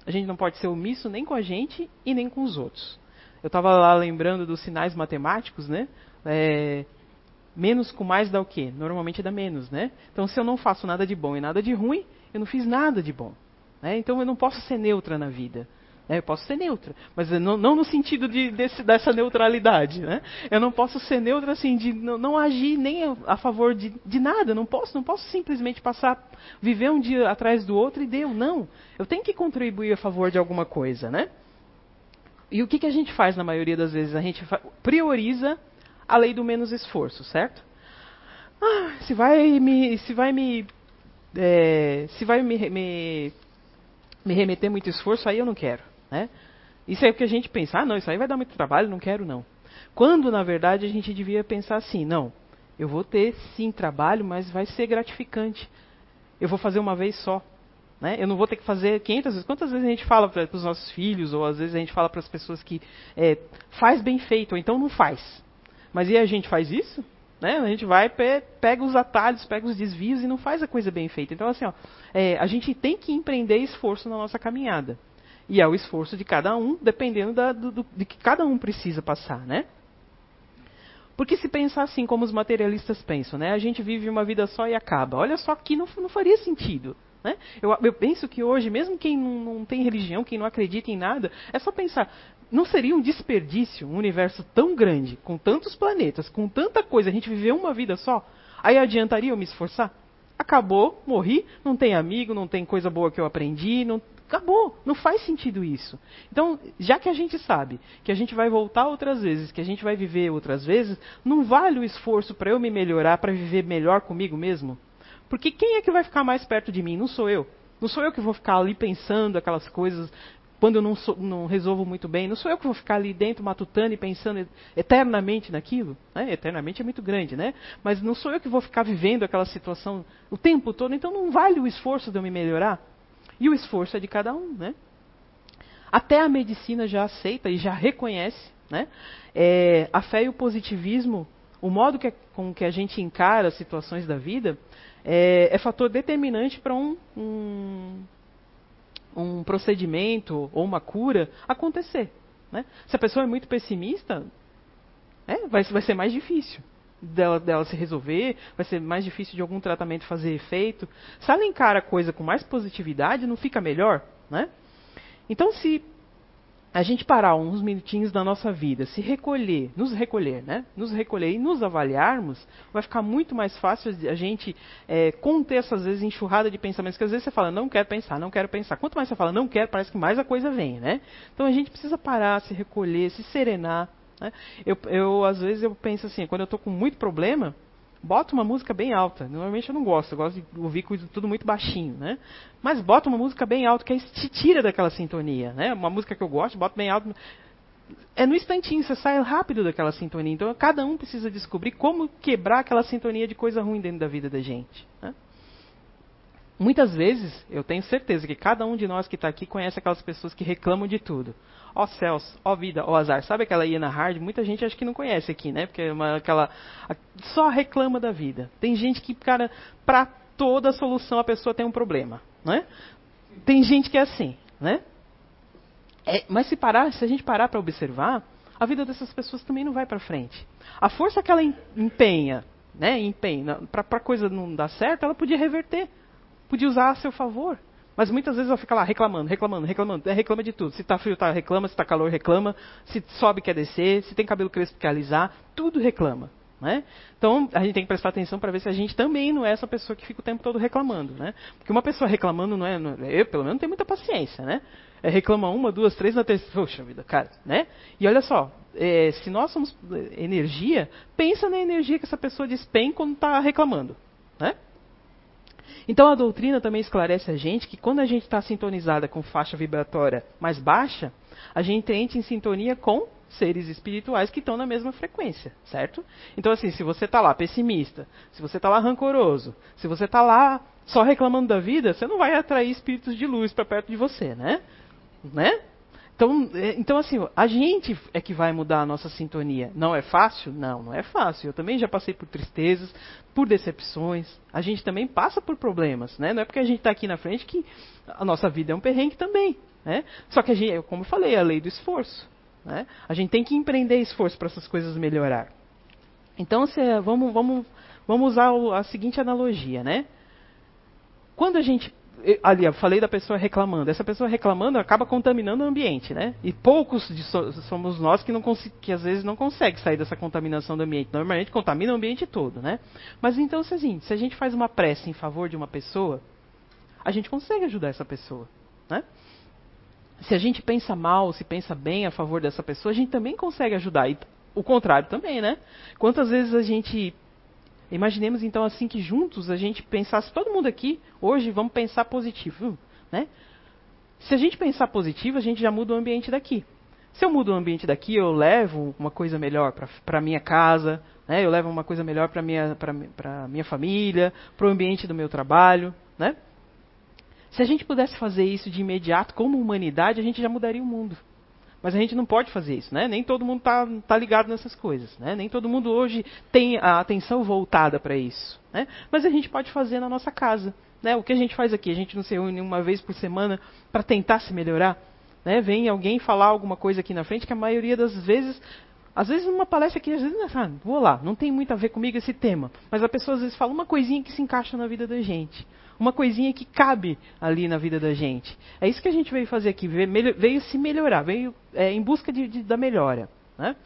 S2: A gente não pode ser omisso nem com a gente e nem com os outros. Eu estava lá lembrando dos sinais matemáticos, né? É, Menos com mais dá o quê? Normalmente dá menos, né? Então, se eu não faço nada de bom e nada de ruim, eu não fiz nada de bom. Né? Então, eu não posso ser neutra na vida. Né? Eu posso ser neutra, mas não, não no sentido de, desse, dessa neutralidade. Né? Eu não posso ser neutra assim, de não, não agir nem a, favor de, de, nada. Não posso, não posso simplesmente passar, viver um dia atrás do outro e deu. Não. Eu tenho que contribuir a favor de alguma coisa. Né? E o que, que a gente faz na maioria das vezes? A gente prioriza a lei do menos esforço, certo? Ah, se vai me, se vai me, é, se vai me, me, me remeter muito esforço, aí eu não quero, né? Isso é o que a gente pensa, ah, não, isso aí vai dar muito trabalho, não quero não. Quando, na verdade, a gente devia pensar assim, não, eu vou ter sim trabalho, mas vai ser gratificante. Eu vou fazer uma vez só. Né? Eu não vou ter que fazer 500 vezes. Quantas vezes a gente fala para os nossos filhos, ou às vezes a gente fala para as pessoas que é, faz bem feito, ou então não faz. Mas e a gente faz isso? Né? A gente vai, pega os atalhos, pega os desvios e não faz a coisa bem feita. Então, assim, ó, é, a gente tem que empreender esforço na nossa caminhada. E é o esforço de cada um, dependendo da, do, do, de que cada um precisa passar, né? Porque se pensar assim como os materialistas pensam, né? A gente vive uma vida só e acaba. Olha só que não, não faria sentido. Né? Eu, eu, penso que hoje, mesmo quem não, não, tem religião, quem não acredita em nada, é só pensar. Não seria um desperdício um universo tão grande, com tantos planetas, com tanta coisa, a gente viver uma vida só? Aí adiantaria eu me esforçar? Acabou, morri, não tem amigo, não tem coisa boa que eu aprendi, não, acabou, não faz sentido isso. Então, já que a gente sabe que a gente vai voltar outras vezes, que a gente vai viver outras vezes, não vale o esforço para eu me melhorar, para viver melhor comigo mesmo? Porque quem é que vai ficar mais perto de mim? Não sou eu. Não sou eu que vou ficar ali pensando aquelas coisas quando eu não, sou, não resolvo muito bem. Não sou eu que vou ficar ali dentro matutando e pensando eternamente naquilo. Né? Eternamente é muito grande, né? Mas não sou eu que vou ficar vivendo aquela situação o tempo todo. Então não vale o esforço de eu me melhorar. E o esforço é de cada um, né? Até a medicina já aceita e já reconhece, né? É, a fé e o positivismo, o modo que, com que a gente encara as situações da vida, é, é fator determinante para um, um, um, procedimento ou uma cura acontecer. Né? Se a pessoa é muito pessimista, é, vai, vai ser mais difícil dela, dela se resolver, vai ser mais difícil de algum tratamento fazer efeito. Se ela encara a coisa com mais positividade, não fica melhor? Né? Então, se a gente parar uns minutinhos da nossa vida, se recolher, nos recolher, né? Nos recolher e nos avaliarmos, vai ficar muito mais fácil a gente é, conter essas vezes enxurrada de pensamentos, que às vezes você fala, não quero pensar, não quero pensar. Quanto mais você fala, não quero, parece que mais a coisa vem, né? Então a gente precisa parar, se recolher, se serenar. Né? Eu, eu, às vezes, eu penso assim, quando eu estou com muito problema, bota uma música bem alta. Normalmente eu não gosto, eu gosto de ouvir tudo muito baixinho, né? Mas bota uma música bem alta que aí te tira daquela sintonia, né? Uma música que eu gosto, bota bem alto. É no instantinho, você sai rápido daquela sintonia. Então cada um precisa descobrir como quebrar aquela sintonia de coisa ruim dentro da vida da gente. Né? Muitas vezes, eu tenho certeza que cada um de nós que está aqui conhece aquelas pessoas que reclamam de tudo. Ó céus, ó vida, ó azar. Sabe aquela Iana Hard? Muita gente acho que não conhece aqui, né? Porque é uma, aquela. Só reclama da vida. Tem gente que, cara, para toda solução a pessoa tem um problema, né? Tem gente que é assim, né? É, mas se parar, se a gente parar para observar, a vida dessas pessoas também não vai para frente. A força que ela empenha, né, empenha para coisa não dar certo, ela podia reverter, podia usar a seu favor. Mas muitas vezes ela fica lá reclamando, reclamando, reclamando. É, reclama de tudo. Se está frio, tá, reclama. Se está calor, reclama. Se sobe, quer descer. Se tem cabelo crespo, quer alisar. Tudo reclama. Né? Então a gente tem que prestar atenção para ver se a gente também não é essa pessoa que fica o tempo todo reclamando. Né? Porque uma pessoa reclamando não é. Não, eu, pelo menos, não tenho muita paciência. Né? É, reclama uma, duas, três, na terceira. Poxa vida, cara. Né? E olha só, é, se nós somos energia, pensa na energia que essa pessoa despenha quando está reclamando. Né? Então a doutrina também esclarece a gente que quando a gente está sintonizada com faixa vibratória mais baixa, a gente entra em sintonia com seres espirituais que estão na mesma frequência, certo? Então assim, se você está lá pessimista, se você está lá rancoroso, se você está lá só reclamando da vida, você não vai atrair espíritos de luz para perto de você, né? Né? Então, é, então, assim, a gente é que vai mudar a nossa sintonia. Não é fácil? Não, não é fácil. Eu também já passei por tristezas, por decepções. A gente também passa por problemas, né? Não é porque a gente está aqui na frente que a nossa vida é um perrengue também, né? Só que a gente, como eu falei, é a lei do esforço. Né? A gente tem que empreender esforço para essas coisas melhorar. Então, se, vamos, vamos, vamos usar a seguinte analogia, né? Quando a gente ali, eu falei da pessoa reclamando. Essa pessoa reclamando acaba contaminando o ambiente, né? E poucos somos nós que, não que às vezes não consegue sair dessa contaminação do ambiente. Normalmente contamina o ambiente todo, né? Mas então, assim, se a gente faz uma prece em favor de uma pessoa, a gente consegue ajudar essa pessoa, né? Se a gente pensa mal, se pensa bem a favor dessa pessoa, a gente também consegue ajudar. E o contrário também, né? Quantas vezes a gente Imaginemos então assim que juntos a gente pensasse, todo mundo aqui, hoje vamos pensar positivo, né? Se a gente pensar positivo, a gente já muda o ambiente daqui. Se eu mudo o ambiente daqui, eu levo uma coisa melhor para minha casa, né? eu levo uma coisa melhor para minha, minha família, para o ambiente do meu trabalho. Né? Se a gente pudesse fazer isso de imediato, como humanidade, a gente já mudaria o mundo. Mas a gente não pode fazer isso, né? Nem todo mundo está tá ligado nessas coisas, né? Nem todo mundo hoje tem a atenção voltada para isso, né? Mas a gente pode fazer na nossa casa, né? O que a gente faz aqui? A gente não se reúne uma vez por semana para tentar se melhorar, né? Vem alguém falar alguma coisa aqui na frente que a maioria das vezes às vezes numa palestra aqui, às vezes, ah, vou lá, não tem muito a ver comigo esse tema, mas a pessoa às vezes fala uma coisinha que se encaixa na vida da gente uma coisinha que cabe ali na vida da gente. É isso que a gente veio fazer aqui, veio, se melhorar, veio é, em busca de, de, da melhora. Né?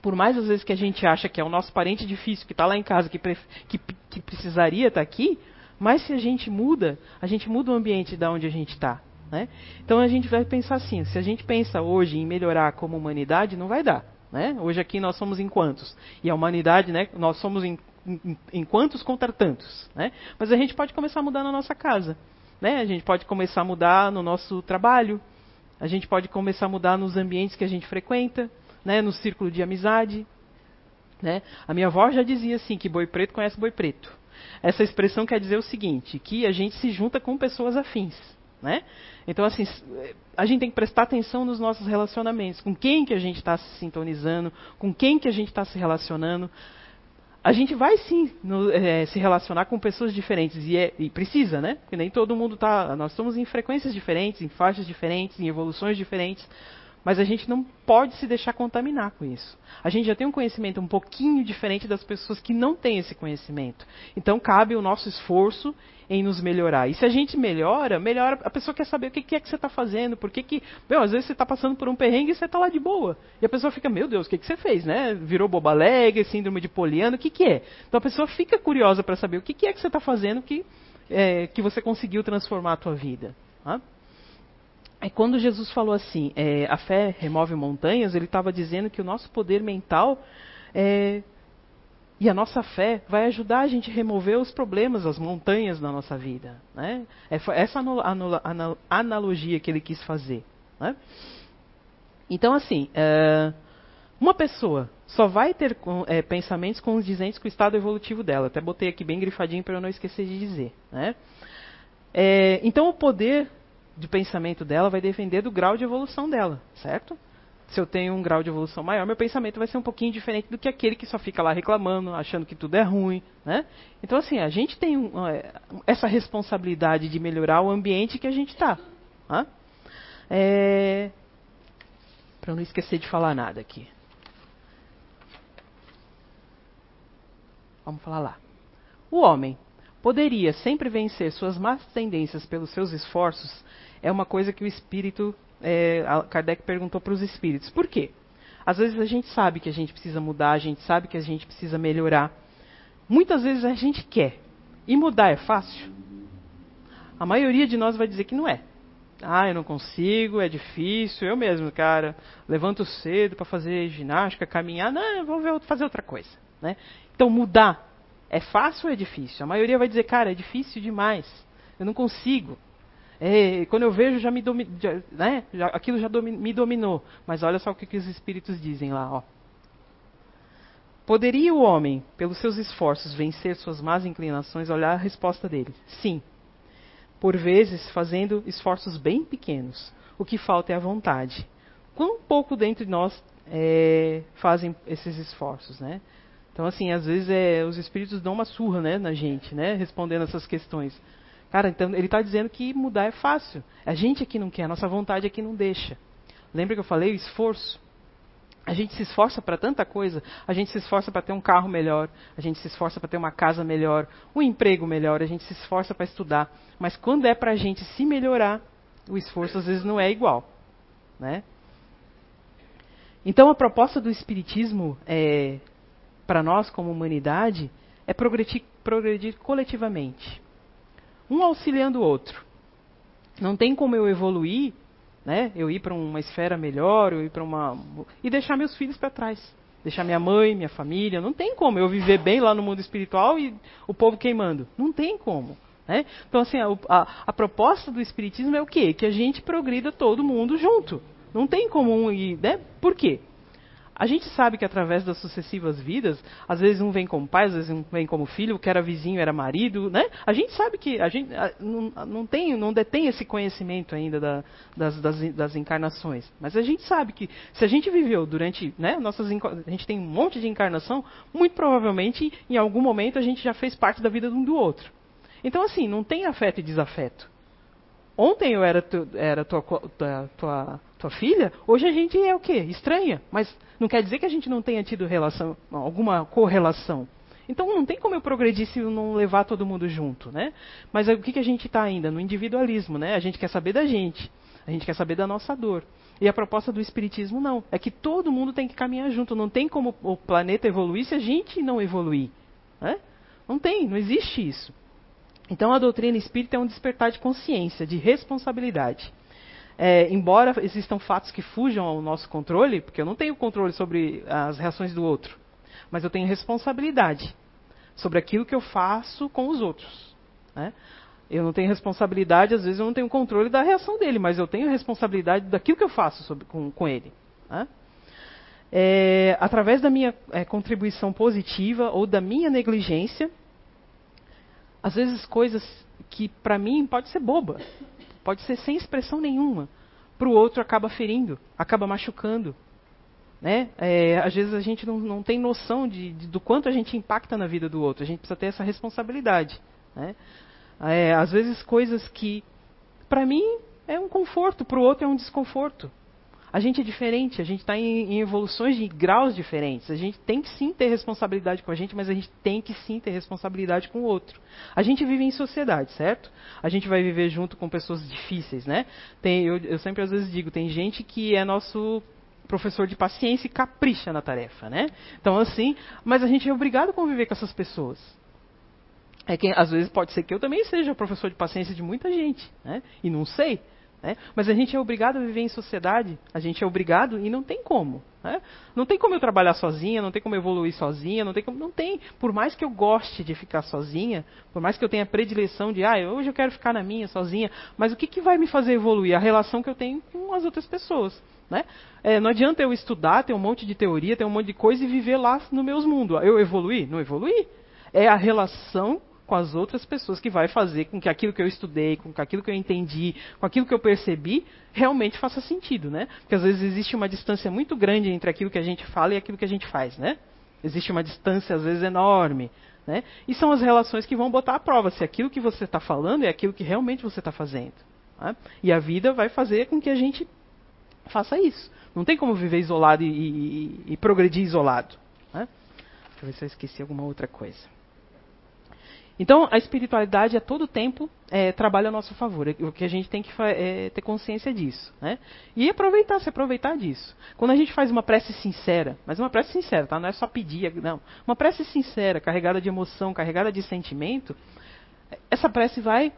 S2: Por mais às vezes que a gente acha que é o nosso parente difícil que está lá em casa, que, que, que precisaria estar tá aqui, mas se a gente muda, a gente muda o ambiente da onde a gente está. Né? Então a gente vai pensar assim: se a gente pensa hoje em melhorar como humanidade, não vai dar. Né? Hoje aqui nós somos em quantos? E a humanidade, né, nós somos em em, quantos contra tantos. Né? Mas a gente pode começar a mudar na nossa casa. Né? A gente pode começar a mudar no nosso trabalho. A gente pode começar a mudar nos ambientes que a gente frequenta, né? no círculo de amizade. Né? A minha avó já dizia assim, que boi preto conhece boi preto. Essa expressão quer dizer o seguinte, que a gente se junta com pessoas afins. Né? Então, assim, a gente tem que prestar atenção nos nossos relacionamentos. Com quem que a gente está se sintonizando, com quem que a gente está se relacionando a gente vai sim no, é, se relacionar com pessoas diferentes e, é, e, precisa, né? Porque nem todo mundo está. Nós estamos em frequências diferentes, em faixas diferentes, em evoluções diferentes. Mas a gente não pode se deixar contaminar com isso. A gente já tem um conhecimento um pouquinho diferente das pessoas que não têm esse conhecimento. Então cabe o nosso esforço em nos melhorar. E se a gente melhora, melhora, a pessoa quer saber o que é que você está fazendo, por que que, meu, às vezes você está passando por um perrengue e você está lá de boa. E a pessoa fica, meu Deus, o que, que você fez, né? Virou boba alegre, síndrome de poliana, o que que é? Então a pessoa fica curiosa para saber o que, que é que você está fazendo que, é, que você conseguiu transformar a tua vida. Tá? É quando Jesus falou assim, é, a fé remove montanhas, ele estava dizendo que o nosso poder mental é, e a nossa fé vai ajudar a gente a remover os problemas, as montanhas da nossa vida. Né? É essa analogia que ele quis fazer. Né? Então, assim, é, uma pessoa só vai ter é, pensamentos condizentes com o estado evolutivo dela. Até botei aqui bem grifadinho para eu não esquecer de dizer. Né? Então, o poder de pensamento dela vai depender do grau de evolução dela, certo? Se eu tenho um grau de evolução maior, meu pensamento vai ser um pouquinho diferente do que aquele que só fica lá reclamando, achando que tudo é ruim, né? Então, assim, a gente tem um, essa responsabilidade de melhorar o ambiente que a gente está. Tá? É... Para não esquecer de falar nada aqui. Vamos falar lá. O homem poderia sempre vencer suas más tendências pelos seus esforços é uma coisa que o espírito, é, Kardec perguntou para os espíritos. Por quê? Às vezes a gente sabe que a gente precisa mudar, a gente sabe que a gente precisa melhorar. Muitas vezes a gente quer. E mudar é fácil? A maioria de nós vai dizer que não é. Ah, eu não consigo, é difícil, eu mesmo, cara, levanto cedo para fazer ginástica, caminhar, não, vou fazer outra coisa. Né? Então, mudar é fácil ou é difícil? A maioria vai dizer, cara, é difícil demais, eu não consigo. É, quando eu vejo, já me domi, já, né? já, aquilo já domi, me dominou. Mas olha só o que, que os espíritos dizem lá. Ó. Poderia o homem, pelos seus esforços, vencer suas más inclinações? Olhar a resposta dele. Sim. Por vezes, fazendo esforços bem pequenos. O que falta é a vontade. Quão pouco dentro de nós é, fazem esses esforços, né? Então, assim, às vezes é, os espíritos dão uma surra né, na gente, né? Respondendo essas questões. Cara, então ele está dizendo que mudar é fácil. A gente aqui não quer, a nossa vontade aqui não deixa. Lembra que eu falei esforço? A gente se esforça para tanta coisa. A gente se esforça para ter um carro melhor. A gente se esforça para ter uma casa melhor, um emprego melhor. A gente se esforça para estudar. Mas quando é para a gente se melhorar, o esforço às vezes não é igual, né? Então a proposta do espiritismo é, para nós como humanidade é progredir, progredir coletivamente um auxiliando o outro. Não tem como eu evoluir, né? Eu ir para uma esfera melhor, eu ir para uma e deixar meus filhos para trás, deixar minha mãe, minha família. Não tem como eu viver bem lá no mundo espiritual e o povo queimando. Não tem como. Né? Então, assim, a, a, a proposta do Espiritismo é o quê? Que a gente progrida todo mundo junto. Não tem como um ir. Né? Por quê? A gente sabe que através das sucessivas vidas, às vezes um vem como pai, às vezes um vem como filho, o que era vizinho era marido, né? A gente sabe que a gente não, não tem, não detém esse conhecimento ainda da, das, das, das, encarnações, mas a gente sabe que se a gente viveu durante, né? Nossas a gente tem um monte de encarnação, muito provavelmente em algum momento a gente já fez parte da vida um do outro. Então assim, não tem afeto e desafeto. Ontem eu era, tu, era tua, tua, tua, tua filha, hoje a gente é o quê? Estranha. Mas não quer dizer que a gente não tenha tido relação, alguma correlação. Então não tem como eu progredir se eu não levar todo mundo junto, né? Mas o que, que a gente está ainda? No individualismo, né? A gente quer saber da gente. A gente quer saber da nossa dor. E a proposta do Espiritismo não. É que todo mundo tem que caminhar junto. Não tem como o planeta evoluir se a gente não evoluir. Né? Não tem, não existe isso. Então a doutrina espírita é um despertar de consciência, de responsabilidade. É, embora existam fatos que fujam ao nosso controle, porque eu não tenho controle sobre as reações do outro, mas eu tenho responsabilidade sobre aquilo que eu faço com os outros. Né? Eu não tenho responsabilidade, às vezes eu não tenho controle da reação dele, mas eu tenho responsabilidade daquilo que eu faço sobre, com, com, ele. Né? É, através da minha é, contribuição positiva ou da minha negligência, às vezes coisas que para mim pode ser boba, pode ser sem expressão nenhuma, para o outro acaba ferindo, acaba machucando. Né? É, às vezes a gente não, não tem noção de, de, do quanto a gente impacta na vida do outro, a gente precisa ter essa responsabilidade. Né? É, às vezes coisas que para mim é um conforto, para o outro é um desconforto. A gente é diferente, a gente está em, em, evoluções de graus diferentes. A gente tem que sim ter responsabilidade com a gente, mas a gente tem que sim ter responsabilidade com o outro. A gente vive em sociedade, certo? A gente vai viver junto com pessoas difíceis, né? Tem, eu, eu sempre às vezes digo, tem gente que é nosso professor de paciência e capricha na tarefa, né? Então assim, mas a gente é obrigado a conviver com essas pessoas. É que às vezes pode ser que eu também seja professor de paciência de muita gente, né? E não sei. Né? Mas a gente é obrigado a viver em sociedade, a gente é obrigado e não tem como. Né? Não tem como eu trabalhar sozinha, não tem como eu evoluir sozinha, não tem como. Não tem. Por mais que eu goste de ficar sozinha, por mais que eu tenha predileção de, ah, hoje eu quero ficar na minha sozinha, mas o que, que vai me fazer evoluir? A relação que eu tenho com as outras pessoas. Né? É, não adianta eu estudar, ter um monte de teoria, ter um monte de coisa e viver lá no meus mundos. Eu evoluir? Não evoluir. É a relação com as outras pessoas que vai fazer com que aquilo que eu estudei, com que aquilo que eu entendi, com aquilo que eu percebi, realmente faça sentido, né? Porque às vezes existe uma distância muito grande entre aquilo que a gente fala e aquilo que a gente faz, né? Existe uma distância às vezes enorme, né? E são as relações que vão botar à prova se aquilo que você está falando é aquilo que realmente você está fazendo. Né? E a vida vai fazer com que a gente faça isso. Não tem como viver isolado e, e, e progredir isolado. Né? Deixa eu ver se eu esqueci alguma outra coisa. Então, a espiritualidade a todo tempo é, trabalha a nosso favor. O que a gente tem que é, ter consciência disso. Né? E aproveitar, se aproveitar disso. Quando a gente faz uma prece sincera, mas uma prece sincera, tá? não é só pedir, não. Uma prece sincera, carregada de emoção, carregada de sentimento, essa prece vai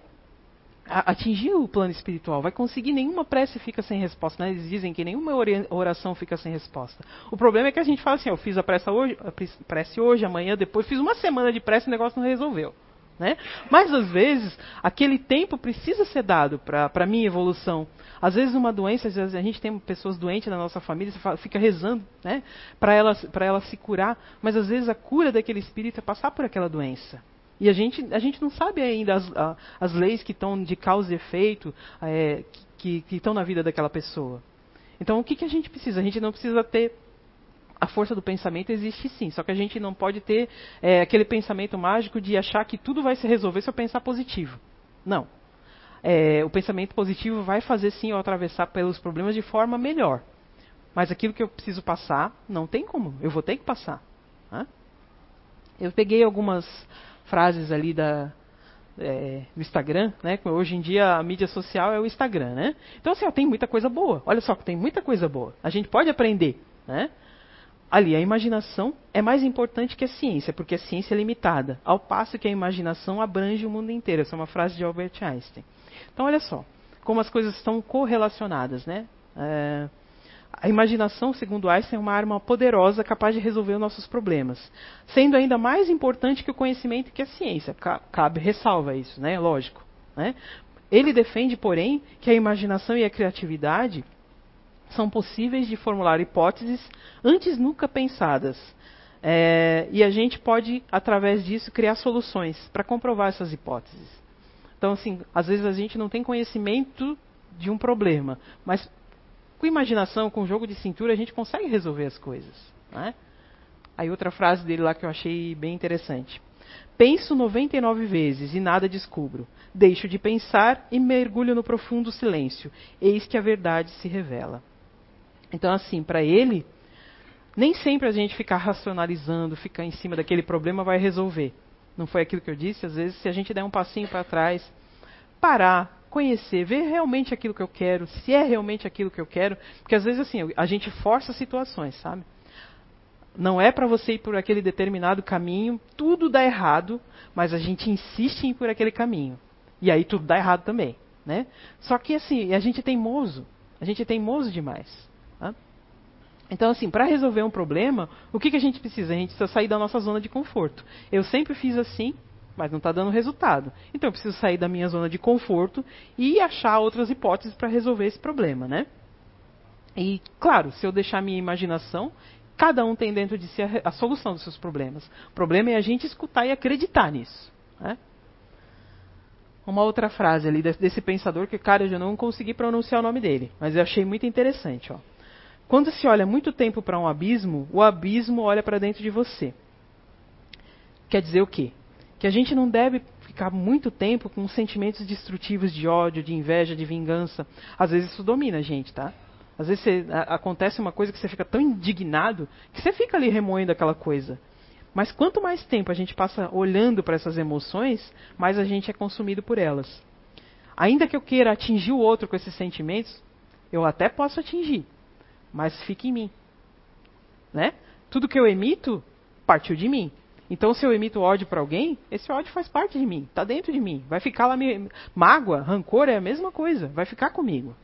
S2: atingir o plano espiritual, vai conseguir, nenhuma prece fica sem resposta. Né? Eles dizem que nenhuma oração fica sem resposta. O problema é que a gente fala assim, eu fiz a prece hoje, a prece hoje, amanhã, depois, fiz uma semana de prece e o negócio não resolveu. Né? Mas às vezes aquele tempo precisa ser dado para a minha evolução. Às vezes uma doença, às vezes a gente tem pessoas doentes na nossa família, você fica rezando né, para ela, ela se curar, mas às vezes a cura daquele espírito é passar por aquela doença. E a gente, a gente não sabe ainda as, as leis que estão de causa e efeito é, que estão na vida daquela pessoa. Então o que, que a gente precisa? A gente não precisa ter a força do pensamento existe sim, só que a gente não pode ter é, aquele pensamento mágico de achar que tudo vai se resolver se eu pensar positivo. Não. É, o pensamento positivo vai fazer sim eu atravessar pelos problemas de forma melhor. Mas aquilo que eu preciso passar, não tem como. Eu vou ter que passar. Né? Eu peguei algumas frases ali da, é, do Instagram, né? Hoje em dia a mídia social é o Instagram, né? Então assim, ó, tem muita coisa boa. Olha só, tem muita coisa boa. A gente pode aprender, né? Ali, a imaginação é mais importante que a ciência, porque a ciência é limitada, ao passo que a imaginação abrange o mundo inteiro. Essa é uma frase de Albert Einstein. Então, olha só, como as coisas estão correlacionadas, né? É, a imaginação, segundo Einstein, é uma arma poderosa capaz de resolver os nossos problemas, sendo ainda mais importante que o conhecimento que a ciência. Cabe ressalva isso, né? Lógico. Né? Ele defende, porém, que a imaginação e a criatividade são possíveis de formular hipóteses antes nunca pensadas. É, e a gente pode, através disso, criar soluções para comprovar essas hipóteses. Então, assim, às vezes a gente não tem conhecimento de um problema, mas com imaginação, com jogo de cintura, a gente consegue resolver as coisas. Né? Aí outra frase dele lá que eu achei bem interessante. Penso 99 vezes e nada descubro. Deixo de pensar e mergulho no profundo silêncio. Eis que a verdade se revela. Então, assim, para ele, nem sempre a gente ficar racionalizando, ficar em cima daquele problema vai resolver. Não foi aquilo que eu disse? Às vezes, se a gente der um passinho para trás, parar, conhecer, ver realmente aquilo que eu quero, se é realmente aquilo que eu quero, porque às vezes assim, a gente força situações, sabe? Não é para você ir por aquele determinado caminho, tudo dá errado, mas a gente insiste em ir por aquele caminho. E aí tudo dá errado também, né? Só que assim, a gente é teimoso, a gente é teimoso demais. Então, assim, para resolver um problema, o que, que a gente precisa? A gente precisa sair da nossa zona de conforto. Eu sempre fiz assim, mas não está dando resultado. Então eu preciso sair da minha zona de conforto e achar outras hipóteses para resolver esse problema, né? E, claro, se eu deixar minha imaginação, cada um tem dentro de si a, a solução dos seus problemas. O problema é a gente escutar e acreditar nisso. Né? Uma outra frase ali desse pensador que, cara, eu já não consegui pronunciar o nome dele, mas eu achei muito interessante. Ó. Quando se olha muito tempo para um abismo, o abismo olha para dentro de você. Quer dizer o quê? que a gente não deve ficar muito tempo com sentimentos destrutivos de ódio, de inveja, de vingança. Às vezes isso domina a gente, tá? Às vezes você, a, acontece uma coisa que você fica tão indignado que você fica ali remoendo aquela coisa. Mas quanto mais tempo a gente passa olhando para essas emoções, mais a gente é consumido por elas. Ainda que eu queira atingir o outro com esses sentimentos, eu até posso atingir, mas fica em mim. Né? Tudo que eu emito partiu de mim. Então, se eu emito ódio para alguém, esse ódio faz parte de mim, está dentro de mim. Vai ficar lá. Me... Mágoa, rancor é a mesma coisa, vai ficar comigo.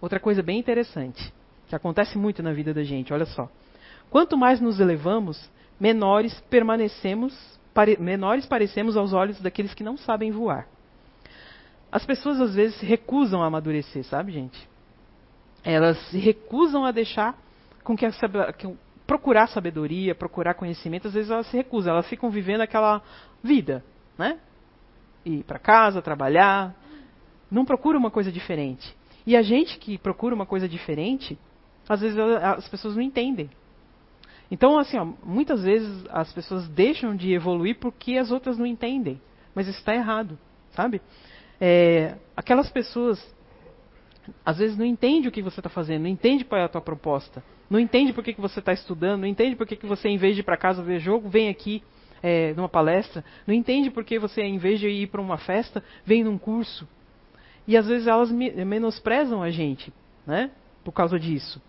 S2: Outra coisa bem interessante, que acontece muito na vida da gente, olha só. Quanto mais nos elevamos, menores permanecemos, pare... menores parecemos aos olhos daqueles que não sabem voar. As pessoas às vezes recusam a amadurecer, sabe, gente? Elas se recusam a deixar com que, a, procurar sabedoria, procurar conhecimento, às vezes elas se recusam, elas ficam vivendo aquela vida, né? Ir para casa, trabalhar, não procura uma coisa diferente. E a gente que procura uma coisa diferente, às vezes as pessoas não entendem. Então, assim, ó, muitas vezes as pessoas deixam de evoluir porque as outras não entendem. Mas isso está errado, sabe? É, aquelas pessoas às vezes não entendem o que você está fazendo, não entende qual é a tua proposta. Não entende por que, que você está estudando, não entende por que, que você, em vez de ir para casa ver jogo, vem aqui é, numa palestra, não entende por que você, em vez de ir para uma festa, vem num curso. E às vezes elas menosprezam a gente, né? Por causa disso.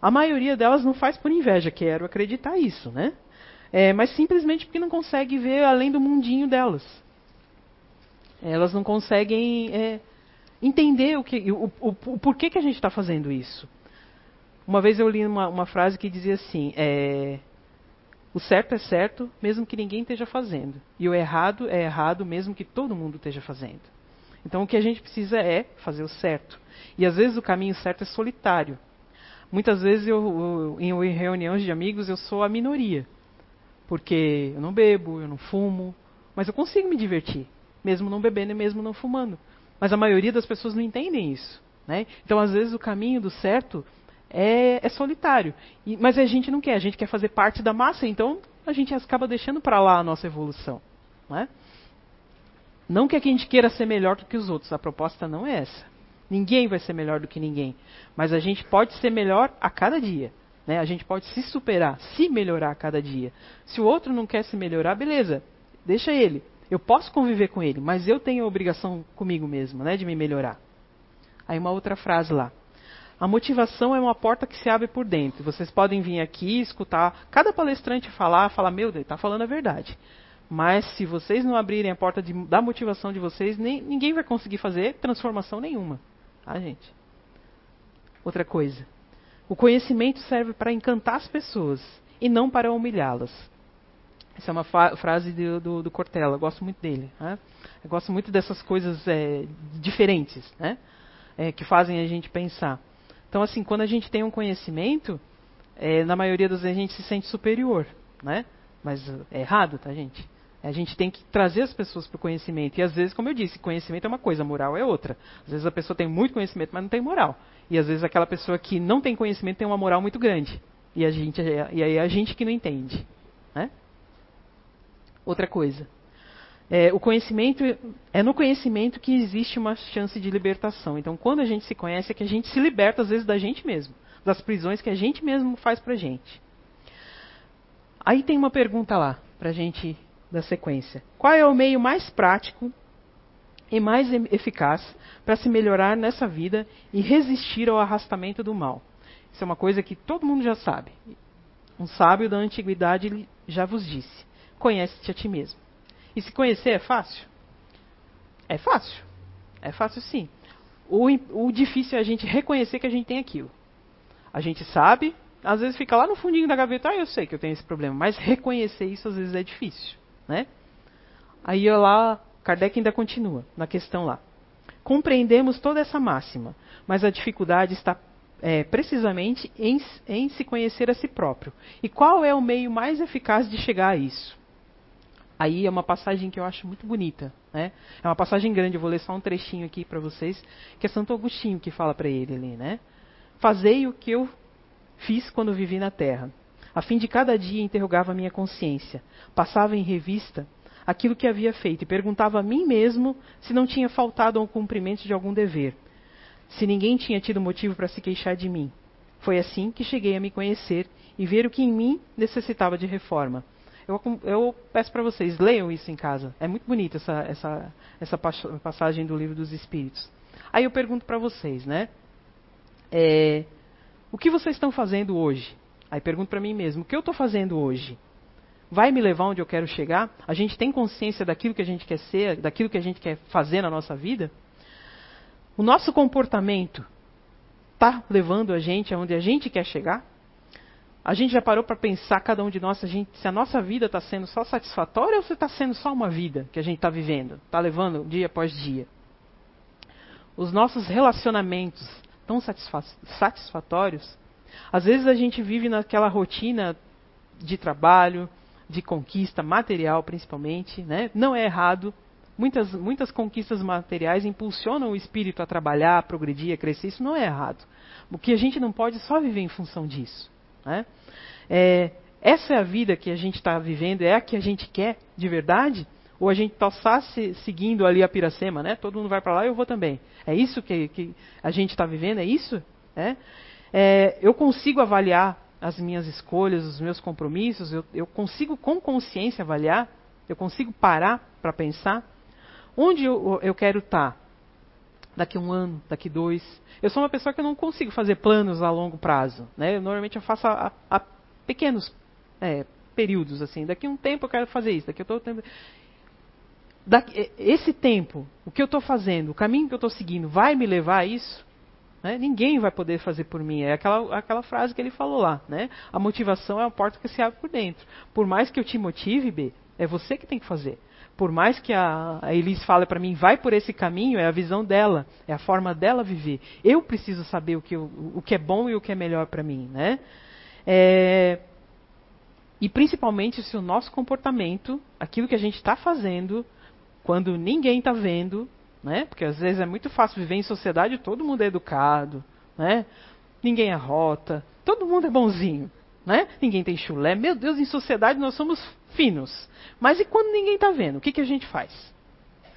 S2: A maioria delas não faz por inveja, quero acreditar isso, né? É, mas simplesmente porque não consegue ver além do mundinho delas. Elas não conseguem é, entender o, que, o, o, o porquê que a gente está fazendo isso. Uma vez eu li uma, uma frase que dizia assim: é, o certo é certo, mesmo que ninguém esteja fazendo. E o errado é errado, mesmo que todo mundo esteja fazendo. Então o que a gente precisa é fazer o certo. E às vezes o caminho certo é solitário. Muitas vezes eu, eu, em reuniões de amigos eu sou a minoria. Porque eu não bebo, eu não fumo, mas eu consigo me divertir, mesmo não bebendo e mesmo não fumando. Mas a maioria das pessoas não entendem isso. Né? Então, às vezes, o caminho do certo é, é solitário. E, mas a gente não quer, a gente quer fazer parte da massa, então a gente acaba deixando para lá a nossa evolução. Não, é? não que a gente queira ser melhor do que os outros, a proposta não é essa. Ninguém vai ser melhor do que ninguém. Mas a gente pode ser melhor a cada dia. Né? A gente pode se superar, se melhorar a cada dia. Se o outro não quer se melhorar, beleza, deixa ele. Eu posso conviver com ele, mas eu tenho a obrigação comigo mesmo, né, de me melhorar. Aí uma outra frase lá. A motivação é uma porta que se abre por dentro. Vocês podem vir aqui, escutar cada palestrante falar, falar, meu Deus, está falando a verdade. Mas se vocês não abrirem a porta de, da motivação de vocês, nem, ninguém vai conseguir fazer transformação nenhuma. Tá, gente? Outra coisa. O conhecimento serve para encantar as pessoas e não para humilhá-las. Essa é uma frase do, do, do, Cortella, eu gosto muito dele. Né? Eu gosto muito dessas coisas é, diferentes, né? É, que fazem a gente pensar. Então, assim, quando a gente tem um conhecimento, é, na maioria das vezes a gente se sente superior, né? Mas é errado, tá, gente? A gente tem que trazer as pessoas para o conhecimento. E às vezes, como eu disse, conhecimento é uma coisa, moral é outra. Às vezes a pessoa tem muito conhecimento, mas não tem moral. E às vezes aquela pessoa que não tem conhecimento tem uma moral muito grande. E, a gente, e aí é a gente que não entende. Né? Outra coisa. É, o conhecimento é no conhecimento que existe uma chance de libertação. Então, quando a gente se conhece, é que a gente se liberta às vezes da gente mesmo, das prisões que a gente mesmo faz para gente. Aí tem uma pergunta lá para gente da sequência. Qual é o meio mais prático e mais eficaz para se melhorar nessa vida e resistir ao arrastamento do mal? Isso é uma coisa que todo mundo já sabe. Um sábio da antiguidade já vos disse: conhece-te a ti mesmo. E se conhecer é fácil? É fácil. É fácil sim. O, o difícil é a gente reconhecer que a gente tem aquilo. A gente sabe, às vezes fica lá no fundinho da gaveta, ah, eu sei que eu tenho esse problema, mas reconhecer isso às vezes é difícil. Né? Aí lá, Kardec ainda continua na questão lá. Compreendemos toda essa máxima, mas a dificuldade está é, precisamente em, em se conhecer a si próprio. E qual é o meio mais eficaz de chegar a isso? Aí é uma passagem que eu acho muito bonita. Né? É uma passagem grande, eu vou ler só um trechinho aqui para vocês, que é Santo Agostinho que fala para ele ali. Né? Fazei o que eu fiz quando vivi na terra. A fim de cada dia interrogava a minha consciência, passava em revista aquilo que havia feito e perguntava a mim mesmo se não tinha faltado ao cumprimento de algum dever, se ninguém tinha tido motivo para se queixar de mim. Foi assim que cheguei a me conhecer e ver o que em mim necessitava de reforma. Eu, eu peço para vocês, leiam isso em casa. É muito bonita essa, essa, essa passagem do livro dos Espíritos. Aí eu pergunto para vocês, né? É, o que vocês estão fazendo hoje? Aí pergunto para mim mesmo: o que eu estou fazendo hoje? Vai me levar onde eu quero chegar? A gente tem consciência daquilo que a gente quer ser, daquilo que a gente quer fazer na nossa vida? O nosso comportamento está levando a gente aonde a gente quer chegar? A gente já parou para pensar, cada um de nós, a gente, se a nossa vida está sendo só satisfatória ou se está sendo só uma vida que a gente está vivendo, está levando dia após dia? Os nossos relacionamentos tão satisfatórios às vezes a gente vive naquela rotina de trabalho, de conquista material principalmente, né? Não é errado. Muitas, muitas conquistas materiais impulsionam o espírito a trabalhar, a progredir, a crescer. Isso não é errado. O que a gente não pode é só viver em função disso. Né? É, essa é a vida que a gente está vivendo, é a que a gente quer de verdade? Ou a gente está se, seguindo ali a piracema, né? Todo mundo vai para lá e eu vou também. É isso que, que a gente está vivendo? É isso? É? é, eu consigo avaliar as minhas escolhas, os meus compromissos, eu, eu consigo com consciência avaliar, eu consigo parar para pensar onde eu, eu quero estar tá daqui um ano, daqui dois. Eu sou uma pessoa que não consigo fazer planos a longo prazo. Né? Eu, normalmente eu faço a, a, pequenos é, períodos assim. Daqui um tempo eu quero fazer isso. Daqui todo tempo. Daqui, esse tempo, o que eu estou fazendo, o caminho que eu estou seguindo, vai me levar a isso? Né? Ninguém vai poder fazer por mim. É aquela, aquela frase que ele falou lá. Né? A motivação é a porta que se abre por dentro. Por mais que eu te motive, B, é você que tem que fazer. Por mais que a, Elis fale para mim, vai por esse caminho, é a visão dela, é a forma dela viver. Eu preciso saber o que, eu, o que é bom e o que é melhor para mim. Né? É, e principalmente se o nosso comportamento, aquilo que a gente está fazendo, quando ninguém está vendo, né? Porque às vezes é muito fácil viver em sociedade, todo mundo é educado, né? Ninguém é rota, todo mundo é bonzinho, né? Ninguém tem chulé. Meu Deus, em sociedade nós somos finos. Mas e quando ninguém está vendo? O que, que a gente faz?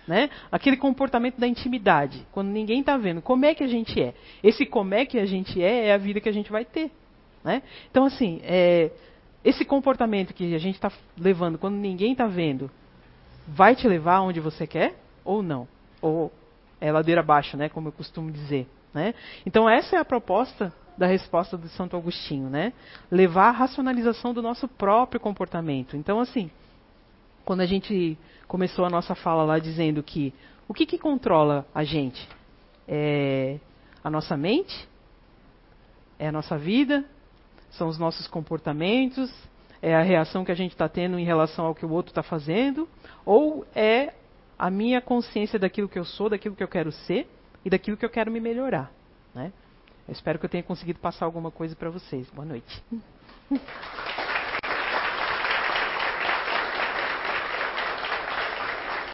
S2: Né? Aquele comportamento da intimidade, quando ninguém está vendo, como é que a gente é? Esse como é que a gente é é a vida que a gente vai ter. Né? Então, assim, é, esse comportamento que a gente está levando quando ninguém está vendo, vai te levar onde você quer ou não? ou é ladeira abaixo, né, como eu costumo dizer. Né? Então essa é a proposta da resposta de Santo Agostinho, né? Levar a racionalização do nosso próprio comportamento. Então assim, quando a gente começou a nossa fala lá dizendo que o que, que controla a gente é a nossa mente, é a nossa vida, são os nossos comportamentos, é a reação que a gente está tendo em relação ao que o outro está fazendo, ou é a minha consciência daquilo que eu sou, daquilo que eu quero ser e daquilo que eu quero me melhorar. Né? Eu espero que eu tenha conseguido passar alguma coisa para vocês. Boa noite.